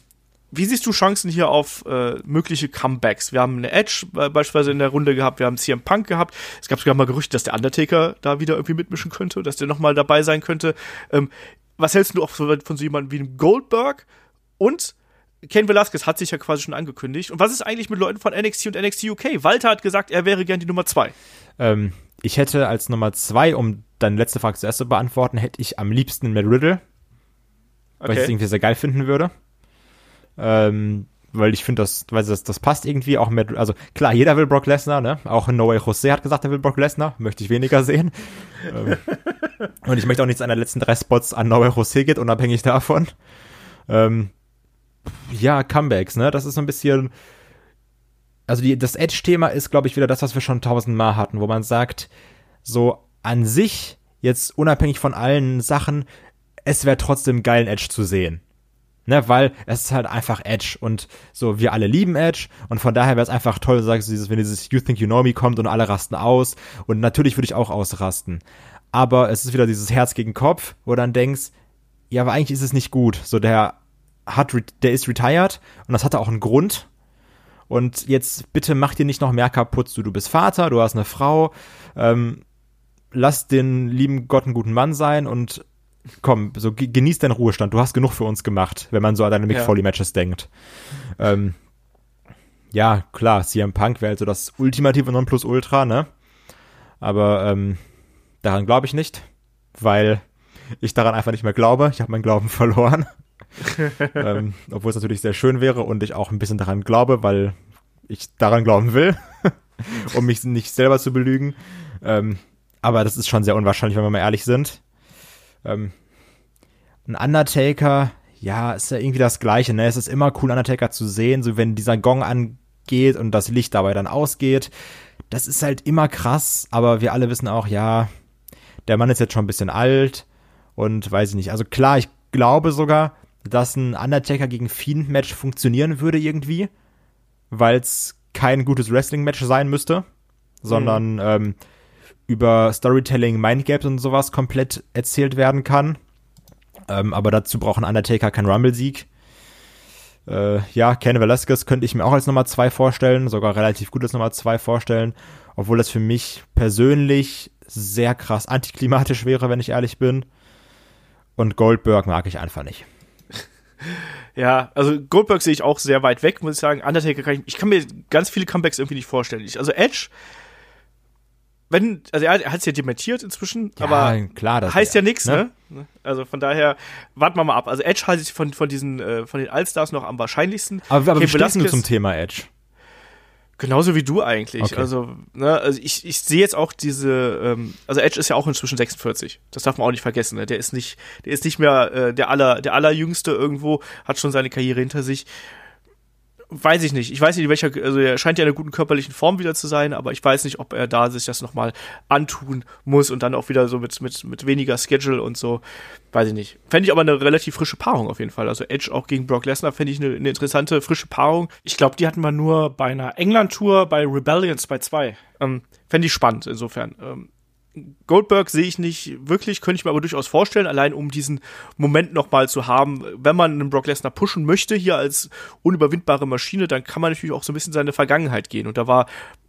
wie siehst du Chancen hier auf äh, mögliche Comebacks? Wir haben eine Edge äh, beispielsweise in der Runde gehabt, wir haben CM Punk gehabt. Es gab sogar mal Gerüchte, dass der Undertaker da wieder irgendwie mitmischen könnte, dass der nochmal dabei sein könnte. Ähm, was hältst du auch von, so jemandem wie einem Goldberg? Und Ken Velasquez hat sich ja quasi schon angekündigt. Und was ist eigentlich mit Leuten von NXT und NXT UK? Walter hat gesagt, er wäre gern die Nummer zwei. Ähm, ich hätte als Nummer zwei, um deine letzte Frage zuerst zu beantworten, hätte ich am liebsten Matt Riddle. Okay. Weil ich es irgendwie sehr geil finden würde. Ähm, weil ich finde, das, weil das, das passt irgendwie auch mit, also klar, jeder will Brock Lesnar, ne? Auch Noé José hat gesagt, er will Brock Lesnar, möchte ich weniger sehen. ähm, und ich möchte auch nichts an der letzten drei Spots an Noé José geht, unabhängig davon. Ähm, ja, Comebacks, ne? Das ist so ein bisschen, also die, das Edge-Thema ist, glaube ich, wieder das, was wir schon tausendmal hatten, wo man sagt, so an sich, jetzt unabhängig von allen Sachen, es wäre trotzdem geil, Edge zu sehen ne, weil es ist halt einfach Edge und so, wir alle lieben Edge und von daher wäre es einfach toll, sagst du, dieses, wenn dieses You Think You Know Me kommt und alle rasten aus und natürlich würde ich auch ausrasten. Aber es ist wieder dieses Herz gegen Kopf, wo dann denkst, ja, aber eigentlich ist es nicht gut. So, der hat, der ist retired und das hatte auch einen Grund. Und jetzt bitte mach dir nicht noch mehr kaputt. Du, du bist Vater, du hast eine Frau, ähm, lass den lieben Gott einen guten Mann sein und komm, so genieß deinen Ruhestand. Du hast genug für uns gemacht, wenn man so an deine Mick ja. Foley Matches denkt. Ähm, ja, klar, CM Punk wäre halt so das ultimative Nonplusultra, ne? Aber ähm, daran glaube ich nicht, weil ich daran einfach nicht mehr glaube. Ich habe meinen Glauben verloren. ähm, obwohl es natürlich sehr schön wäre und ich auch ein bisschen daran glaube, weil ich daran glauben will, um mich nicht selber zu belügen. Ähm, aber das ist schon sehr unwahrscheinlich, wenn wir mal ehrlich sind. Ähm, ein Undertaker, ja, ist ja irgendwie das Gleiche, ne? Es ist immer cool, Undertaker zu sehen, so wenn dieser Gong angeht und das Licht dabei dann ausgeht. Das ist halt immer krass, aber wir alle wissen auch, ja, der Mann ist jetzt schon ein bisschen alt und weiß ich nicht. Also klar, ich glaube sogar, dass ein Undertaker gegen Fiend-Match funktionieren würde irgendwie, weil es kein gutes Wrestling-Match sein müsste, sondern mhm. ähm, über Storytelling, Mindgaps und sowas komplett erzählt werden kann. Ähm, aber dazu braucht ein Undertaker keinen Rumble-Sieg. Äh, ja, Ken Velasquez könnte ich mir auch als Nummer zwei vorstellen, sogar relativ gut als Nummer zwei vorstellen, obwohl das für mich persönlich sehr krass antiklimatisch wäre, wenn ich ehrlich bin. Und Goldberg mag ich einfach nicht. Ja, also Goldberg sehe ich auch sehr weit weg, muss ich sagen. Undertaker kann ich, ich kann mir ganz viele Comebacks irgendwie nicht vorstellen. Ich, also Edge wenn, also er, er hat es ja dementiert inzwischen, ja, aber klar, heißt ja, ja nichts, ne? ne? Also von daher, warten wir mal ab. Also Edge halte ich von, von diesen, äh, von den Allstars noch am wahrscheinlichsten. Aber, aber wie stehst du zum Thema Edge? Genauso wie du eigentlich. Okay. Also, ne, also ich, ich sehe jetzt auch diese, ähm, also Edge ist ja auch inzwischen 46. Das darf man auch nicht vergessen. Ne? Der ist nicht, der ist nicht mehr äh, der aller, der allerjüngste irgendwo, hat schon seine Karriere hinter sich weiß ich nicht. Ich weiß nicht, welcher, also er scheint ja in einer guten körperlichen Form wieder zu sein, aber ich weiß nicht, ob er da sich das nochmal antun muss und dann auch wieder so mit, mit, mit weniger Schedule und so. Weiß ich nicht. Fände ich aber eine relativ frische Paarung auf jeden Fall. Also Edge auch gegen Brock Lesnar fände ich eine, eine interessante, frische Paarung. Ich glaube, die hatten wir nur bei einer England-Tour bei Rebellions bei zwei. Ähm, fände ich spannend insofern. Ähm, Goldberg sehe ich nicht wirklich, könnte ich mir aber durchaus vorstellen, allein um diesen Moment nochmal zu haben. Wenn man einen Brock Lesnar pushen möchte, hier als unüberwindbare Maschine, dann kann man natürlich auch so ein bisschen seine Vergangenheit gehen. Und da war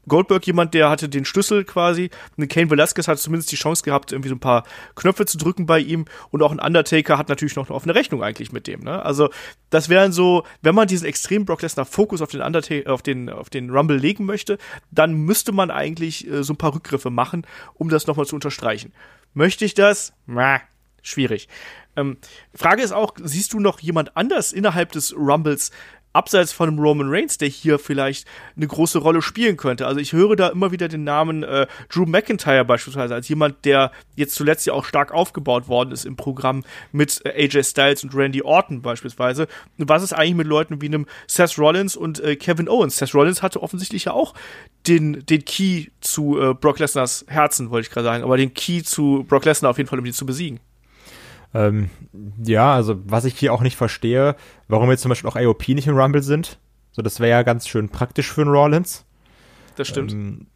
Goldberg jemand, der hatte den Schlüssel quasi. Und Kane Velasquez hat zumindest die Chance gehabt, irgendwie so ein paar Knöpfe zu drücken bei ihm. Und auch ein Undertaker hat natürlich noch eine offene Rechnung eigentlich mit dem. Ne? Also das wären so, wenn man diesen extremen Brock Lesnar Fokus auf den Undertaker, auf den, auf den Rumble legen möchte, dann müsste man eigentlich äh, so ein paar Rückgriffe machen, um das nochmal zu unterstreichen. Möchte ich das? Mäh, schwierig. Ähm, Frage ist auch, siehst du noch jemand anders innerhalb des Rumbles, abseits von einem Roman Reigns, der hier vielleicht eine große Rolle spielen könnte. Also ich höre da immer wieder den Namen äh, Drew McIntyre beispielsweise als jemand, der jetzt zuletzt ja auch stark aufgebaut worden ist im Programm mit äh, AJ Styles und Randy Orton beispielsweise. Was ist eigentlich mit Leuten wie einem Seth Rollins und äh, Kevin Owens? Seth Rollins hatte offensichtlich ja auch den, den Key zu äh, Brock Lesnars Herzen, wollte ich gerade sagen, aber den Key zu Brock Lesnar auf jeden Fall, um ihn zu besiegen. Ähm, ja, also was ich hier auch nicht verstehe, warum jetzt zum Beispiel auch AOP nicht im Rumble sind. So, das wäre ja ganz schön praktisch für einen Rollins. Das stimmt. Ähm,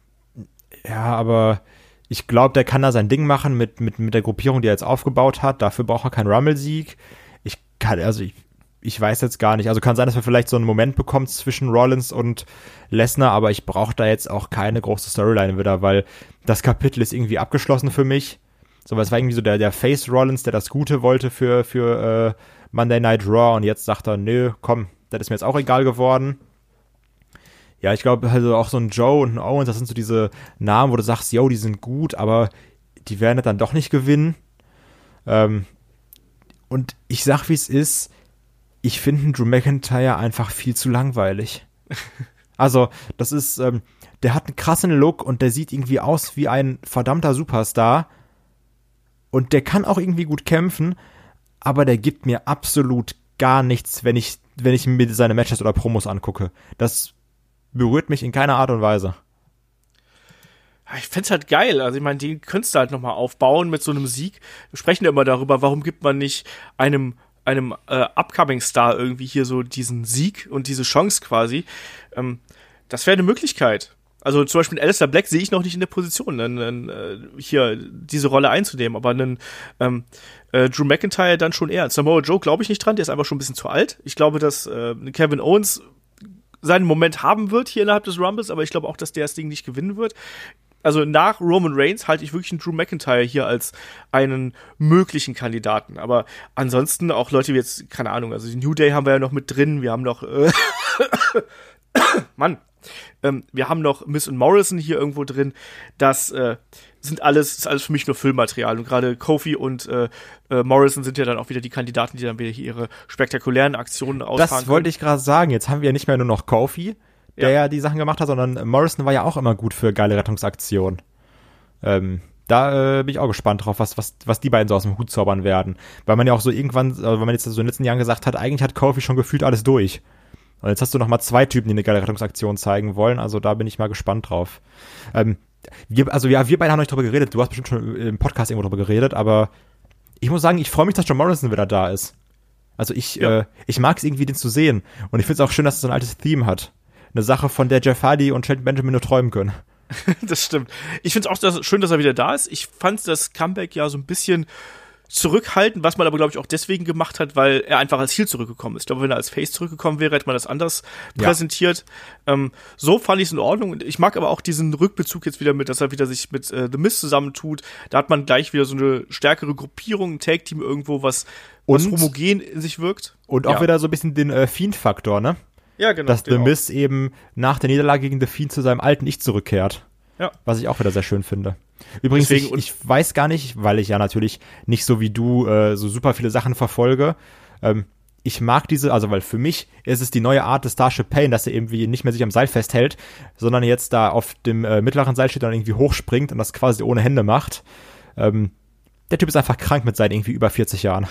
ja, aber ich glaube, der kann da sein Ding machen mit, mit, mit der Gruppierung, die er jetzt aufgebaut hat. Dafür braucht er keinen Rumble-Sieg. Ich kann, also ich, ich weiß jetzt gar nicht. Also kann sein, dass wir vielleicht so einen Moment bekommen zwischen Rollins und Lesnar, aber ich brauche da jetzt auch keine große Storyline wieder, weil das Kapitel ist irgendwie abgeschlossen für mich. So, weil es war irgendwie so der, der Face Rollins, der das Gute wollte für, für äh, Monday Night Raw und jetzt sagt er, nö, komm, das ist mir jetzt auch egal geworden. Ja, ich glaube, also auch so ein Joe und ein Owens, das sind so diese Namen, wo du sagst, yo, die sind gut, aber die werden dann doch nicht gewinnen. Ähm, und ich sag, wie es ist, ich finde Drew McIntyre einfach viel zu langweilig. also, das ist, ähm, der hat einen krassen Look und der sieht irgendwie aus wie ein verdammter Superstar und der kann auch irgendwie gut kämpfen, aber der gibt mir absolut gar nichts, wenn ich, wenn ich mir seine Matches oder Promos angucke. Das berührt mich in keiner Art und Weise. Ich fände halt geil. Also ich meine, die könntest du halt nochmal aufbauen mit so einem Sieg. Wir sprechen ja immer darüber, warum gibt man nicht einem einem äh, upcoming Star irgendwie hier so diesen Sieg und diese Chance quasi. Ähm, das wäre eine Möglichkeit. Also zum Beispiel Alistair Black sehe ich noch nicht in der Position, einen, einen, äh, hier diese Rolle einzunehmen, aber einen ähm, äh, Drew McIntyre dann schon eher. Samoa Joe glaube ich nicht dran, der ist einfach schon ein bisschen zu alt. Ich glaube, dass äh, Kevin Owens seinen Moment haben wird hier innerhalb des Rumbles, aber ich glaube auch, dass der das Ding nicht gewinnen wird. Also nach Roman Reigns halte ich wirklich einen Drew McIntyre hier als einen möglichen Kandidaten. Aber ansonsten auch Leute wie jetzt, keine Ahnung, also die New Day haben wir ja noch mit drin, wir haben noch äh Mann, ähm, wir haben noch Miss und Morrison hier irgendwo drin. Das äh, sind alles, ist alles für mich nur Füllmaterial. Und gerade Kofi und äh, äh, Morrison sind ja dann auch wieder die Kandidaten, die dann wieder hier ihre spektakulären Aktionen ausfahren. Das wollte ich gerade sagen. Jetzt haben wir ja nicht mehr nur noch Kofi, der ja. ja. die Sachen gemacht hat, sondern Morrison war ja auch immer gut für geile Rettungsaktionen. Ähm, da äh, bin ich auch gespannt drauf, was, was, was die beiden so aus dem Hut zaubern werden. Weil man ja auch so irgendwann, also wenn man jetzt so in den letzten Jahren gesagt hat, eigentlich hat Kofi schon gefühlt alles durch. Und jetzt hast du noch mal zwei Typen, die eine geile Rettungsaktion zeigen wollen. Also da bin ich mal gespannt drauf. Ähm, wir, also ja, wir beide haben noch nicht drüber geredet. Du hast bestimmt schon im Podcast irgendwo drüber geredet, aber ich muss sagen, ich freue mich, dass John Morrison wieder da ist. Also ich, ja. äh, ich mag es irgendwie, den zu sehen. Und ich finde es auch schön, dass es so ein altes Theme hat. Eine Sache, von der Jeff Hardy und Shelton Benjamin nur träumen können. das stimmt. Ich finde es auch dass, schön, dass er wieder da ist. Ich fand das Comeback ja so ein bisschen zurückhalten, was man aber, glaube ich, auch deswegen gemacht hat, weil er einfach als Heel zurückgekommen ist. Ich glaube, wenn er als Face zurückgekommen wäre, hätte man das anders ja. präsentiert. Ähm, so fand ich es in Ordnung. Ich mag aber auch diesen Rückbezug jetzt wieder mit, dass er wieder sich mit äh, The Mist zusammentut. Da hat man gleich wieder so eine stärkere Gruppierung, ein Tag-Team irgendwo, was, was homogen in sich wirkt. Und auch ja. wieder so ein bisschen den äh, Fiend-Faktor, ne? Ja, genau. Dass The Mist eben nach der Niederlage gegen The Fiend zu seinem alten Ich zurückkehrt. Ja. Was ich auch wieder sehr schön finde. Übrigens, Deswegen, ich, ich, weiß gar nicht, weil ich ja natürlich nicht so wie du äh, so super viele Sachen verfolge. Ähm, ich mag diese, also weil für mich ist es die neue Art des Starship Pain, dass er irgendwie nicht mehr sich am Seil festhält, sondern jetzt da auf dem äh, mittleren Seil steht und irgendwie hochspringt und das quasi ohne Hände macht. Ähm, der Typ ist einfach krank mit seinen irgendwie über 40 Jahren.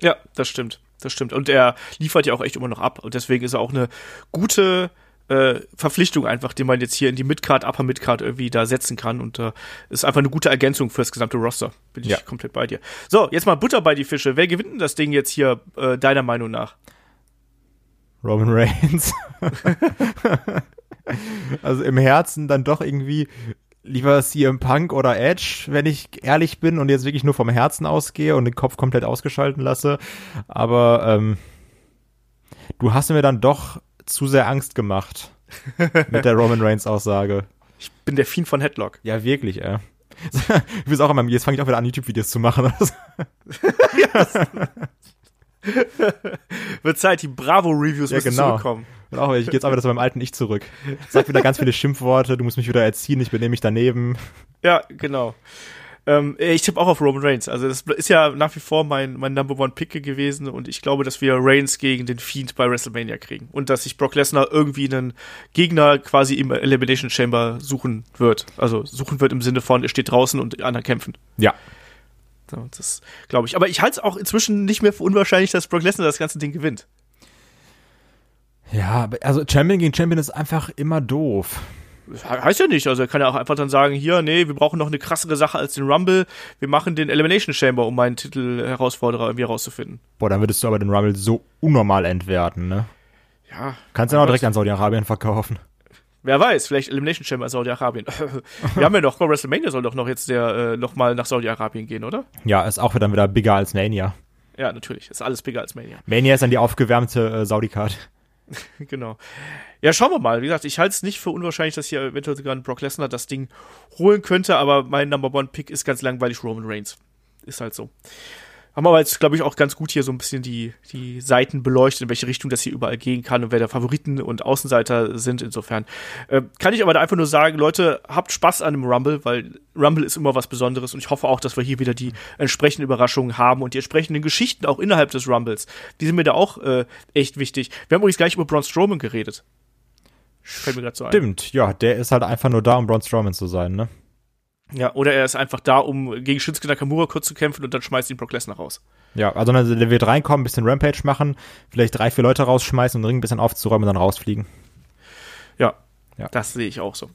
Ja, das stimmt das stimmt. Und er liefert ja auch echt immer noch ab. Und deswegen ist er auch eine gute äh, Verpflichtung einfach, die man jetzt hier in die Midcard, Upper Midcard irgendwie da setzen kann. Und äh, ist einfach eine gute Ergänzung für das gesamte Roster. Bin ich Ja. komplett bei dir. So, jetzt mal Butter bei die Fische. Wer gewinnt denn das Ding jetzt hier, äh, deiner Meinung nach? Roman Reigns. also im Herzen dann doch irgendwie lieber CM Punk oder Edge, wenn ich ehrlich bin und jetzt wirklich nur vom Herzen ausgehe und den Kopf komplett ausgeschalten lasse. Aber ähm, du hast mir dann doch zu sehr Angst gemacht mit der Roman Reigns Aussage. Ich bin der Fiend von Headlock. Ja, wirklich, ey. Ich will auch immer, jetzt fange ich auch wieder an, YouTube-Videos zu machen. Wird Zeit, die Bravo-Reviews Ja, genau. zurückkommen. Und auch, ich gehe jetzt auch wieder zu meinem alten Ich zurück. Sag wieder ganz viele Schimpfworte, du musst mich wieder erziehen, ich benehme mich daneben. Ja, genau. Ähm, ich tippe auch auf Roman Reigns. Also das ist ja nach wie vor mein, mein Number One Pick gewesen und ich glaube, dass wir Reigns gegen den Fiend bei WrestleMania kriegen und dass sich Brock Lesnar irgendwie einen Gegner quasi im Elimination Chamber suchen wird. Also suchen wird im Sinne von, er steht draußen und die anderen kämpfen. Ja, So, das glaube ich. Aber ich halte es auch inzwischen nicht mehr für unwahrscheinlich, dass Brock Lesnar das ganze Ding gewinnt. Ja, also Champion gegen Champion ist einfach immer doof. He- Heißt ja nicht. Also er kann ja auch einfach dann sagen, hier, nee, wir brauchen noch eine krassere Sache als den Rumble. Wir machen den Elimination Chamber, um meinen Titel Herausforderer irgendwie herauszufinden. Boah, dann würdest du aber den Rumble so unnormal entwerten, ne? Ja, Kannst du ja auch direkt an Saudi-Arabien verkaufen. Wer weiß, vielleicht Elimination Chamber Saudi-Arabien. Wir haben ja noch, WrestleMania soll doch noch jetzt der äh, noch mal nach Saudi-Arabien gehen, oder? Ja, ist auch dann wieder bigger als Mania. Ja, natürlich. Ist alles bigger als Mania. Mania ist dann die aufgewärmte äh, Saudi-Card. genau. Ja, schauen wir mal. Wie gesagt, ich halte es nicht für unwahrscheinlich, dass hier eventuell sogar ein Brock Lesnar das Ding holen könnte, aber mein Number One Pick ist ganz langweilig Roman Reigns. Ist halt so. Haben aber jetzt, glaube ich, auch ganz gut hier so ein bisschen die, die Seiten beleuchtet, in welche Richtung das hier überall gehen kann und wer der Favoriten und Außenseiter sind. Insofern äh, kann ich aber da einfach nur sagen, Leute, habt Spaß an dem Rumble, weil Rumble ist immer was Besonderes und ich hoffe auch, dass wir hier wieder die entsprechenden Überraschungen haben und die entsprechenden Geschichten auch innerhalb des Rumbles. Die sind mir da auch äh, echt wichtig. Wir haben übrigens gleich über Braun Strowman geredet. Fällt mir gerade so ein. Stimmt, ja, der ist halt einfach nur da, um Braun Strowman zu sein, ne? Ja, oder er ist einfach da, um gegen Shinsuke Nakamura kurz zu kämpfen und dann schmeißt ihn Brock Lesnar raus. Ja, also dann, der wird reinkommen, ein bisschen Rampage machen, vielleicht drei, vier Leute rausschmeißen und den Ring ein bisschen aufzuräumen und dann rausfliegen. Ja, Ja. das sehe ich auch so.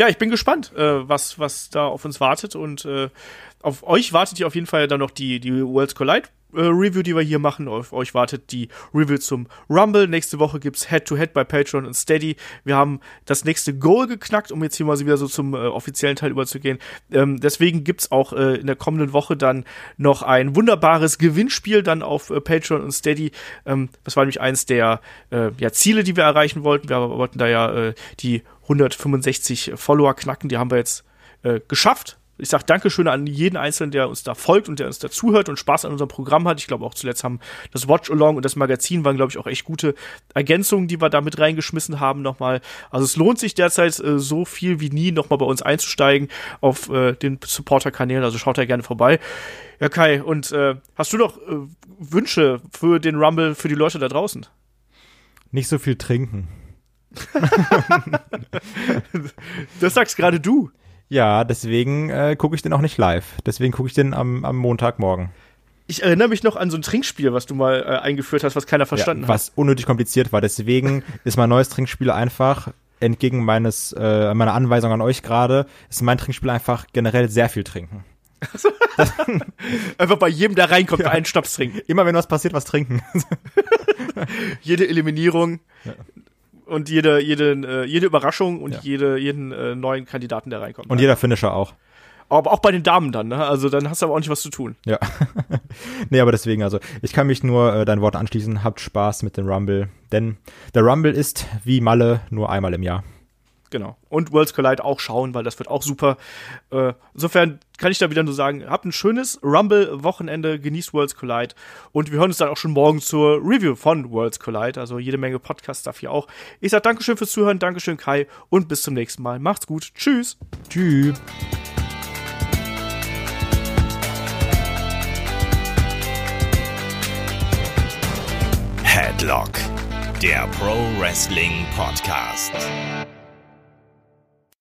Ja, ich bin gespannt, äh, was, was da auf uns wartet und äh, auf euch wartet hier auf jeden Fall dann noch die, die Worlds Collide äh, Review, die wir hier machen. Auf euch wartet die Review zum Rumble. Nächste Woche gibt's Head-to-Head bei Patreon und Steady. Wir haben das nächste Goal geknackt, um jetzt hier mal wieder so zum äh, offiziellen Teil überzugehen. Ähm, deswegen gibt's auch äh, in der kommenden Woche dann noch ein wunderbares Gewinnspiel dann auf äh, Patreon und Steady. Ähm, das war nämlich eins der äh, ja, Ziele, die wir erreichen wollten. Wir wollten da ja die 165 Follower knacken. Die haben wir jetzt äh, geschafft. Ich sage Dankeschön an jeden Einzelnen, der uns da folgt und der uns da zuhört und Spaß an unserem Programm hat. Ich glaube auch zuletzt haben das Watch Along und das Magazin waren, glaube ich, auch echt gute Ergänzungen, die wir da mit reingeschmissen haben nochmal. Also es lohnt sich derzeit äh, so viel wie nie nochmal bei uns einzusteigen auf äh, den Supporter-Kanälen. Also schaut da gerne vorbei. Ja, Kai, und äh, hast du noch äh, Wünsche für den Rumble für die Leute da draußen? Nicht so viel trinken. Das sagst gerade du. Ja, deswegen äh, gucke ich den auch nicht live. Deswegen gucke ich den am, am Montagmorgen. Ich erinnere mich noch an so ein Trinkspiel, was du mal äh, eingeführt hast, was keiner verstanden ja, hat. was unnötig kompliziert war. Deswegen ist mein neues Trinkspiel einfach, entgegen meines äh, meiner Anweisung an euch gerade, ist mein Trinkspiel einfach generell sehr viel trinken. Einfach bei jedem, der reinkommt, einen Schnaps trinken. Immer wenn was passiert, was trinken. Jede Eliminierung und jede, jede, äh, jede Überraschung und Ja. jede, jeden äh, neuen Kandidaten, der reinkommt. Und jeder Finisher auch. aber auch bei den Damen dann, ne? Also dann hast du aber auch nicht was zu tun. Ja. nee, aber deswegen, also ich kann mich nur äh, dein Wort anschließen. Habt Spaß mit dem Rumble. Denn der Rumble ist wie Malle nur einmal im Jahr. Genau. Und Worlds Collide auch schauen, weil das wird auch super. Äh, insofern kann ich da wieder nur sagen, habt ein schönes Rumble-Wochenende, genießt Worlds Collide und wir hören uns dann auch schon morgen zur Review von Worlds Collide. Also jede Menge Podcast dafür auch. Ich sag Dankeschön fürs Zuhören, Dankeschön Kai und bis zum nächsten Mal. Macht's gut. Tschüss. Tschüss. Headlock, der Pro Wrestling Podcast.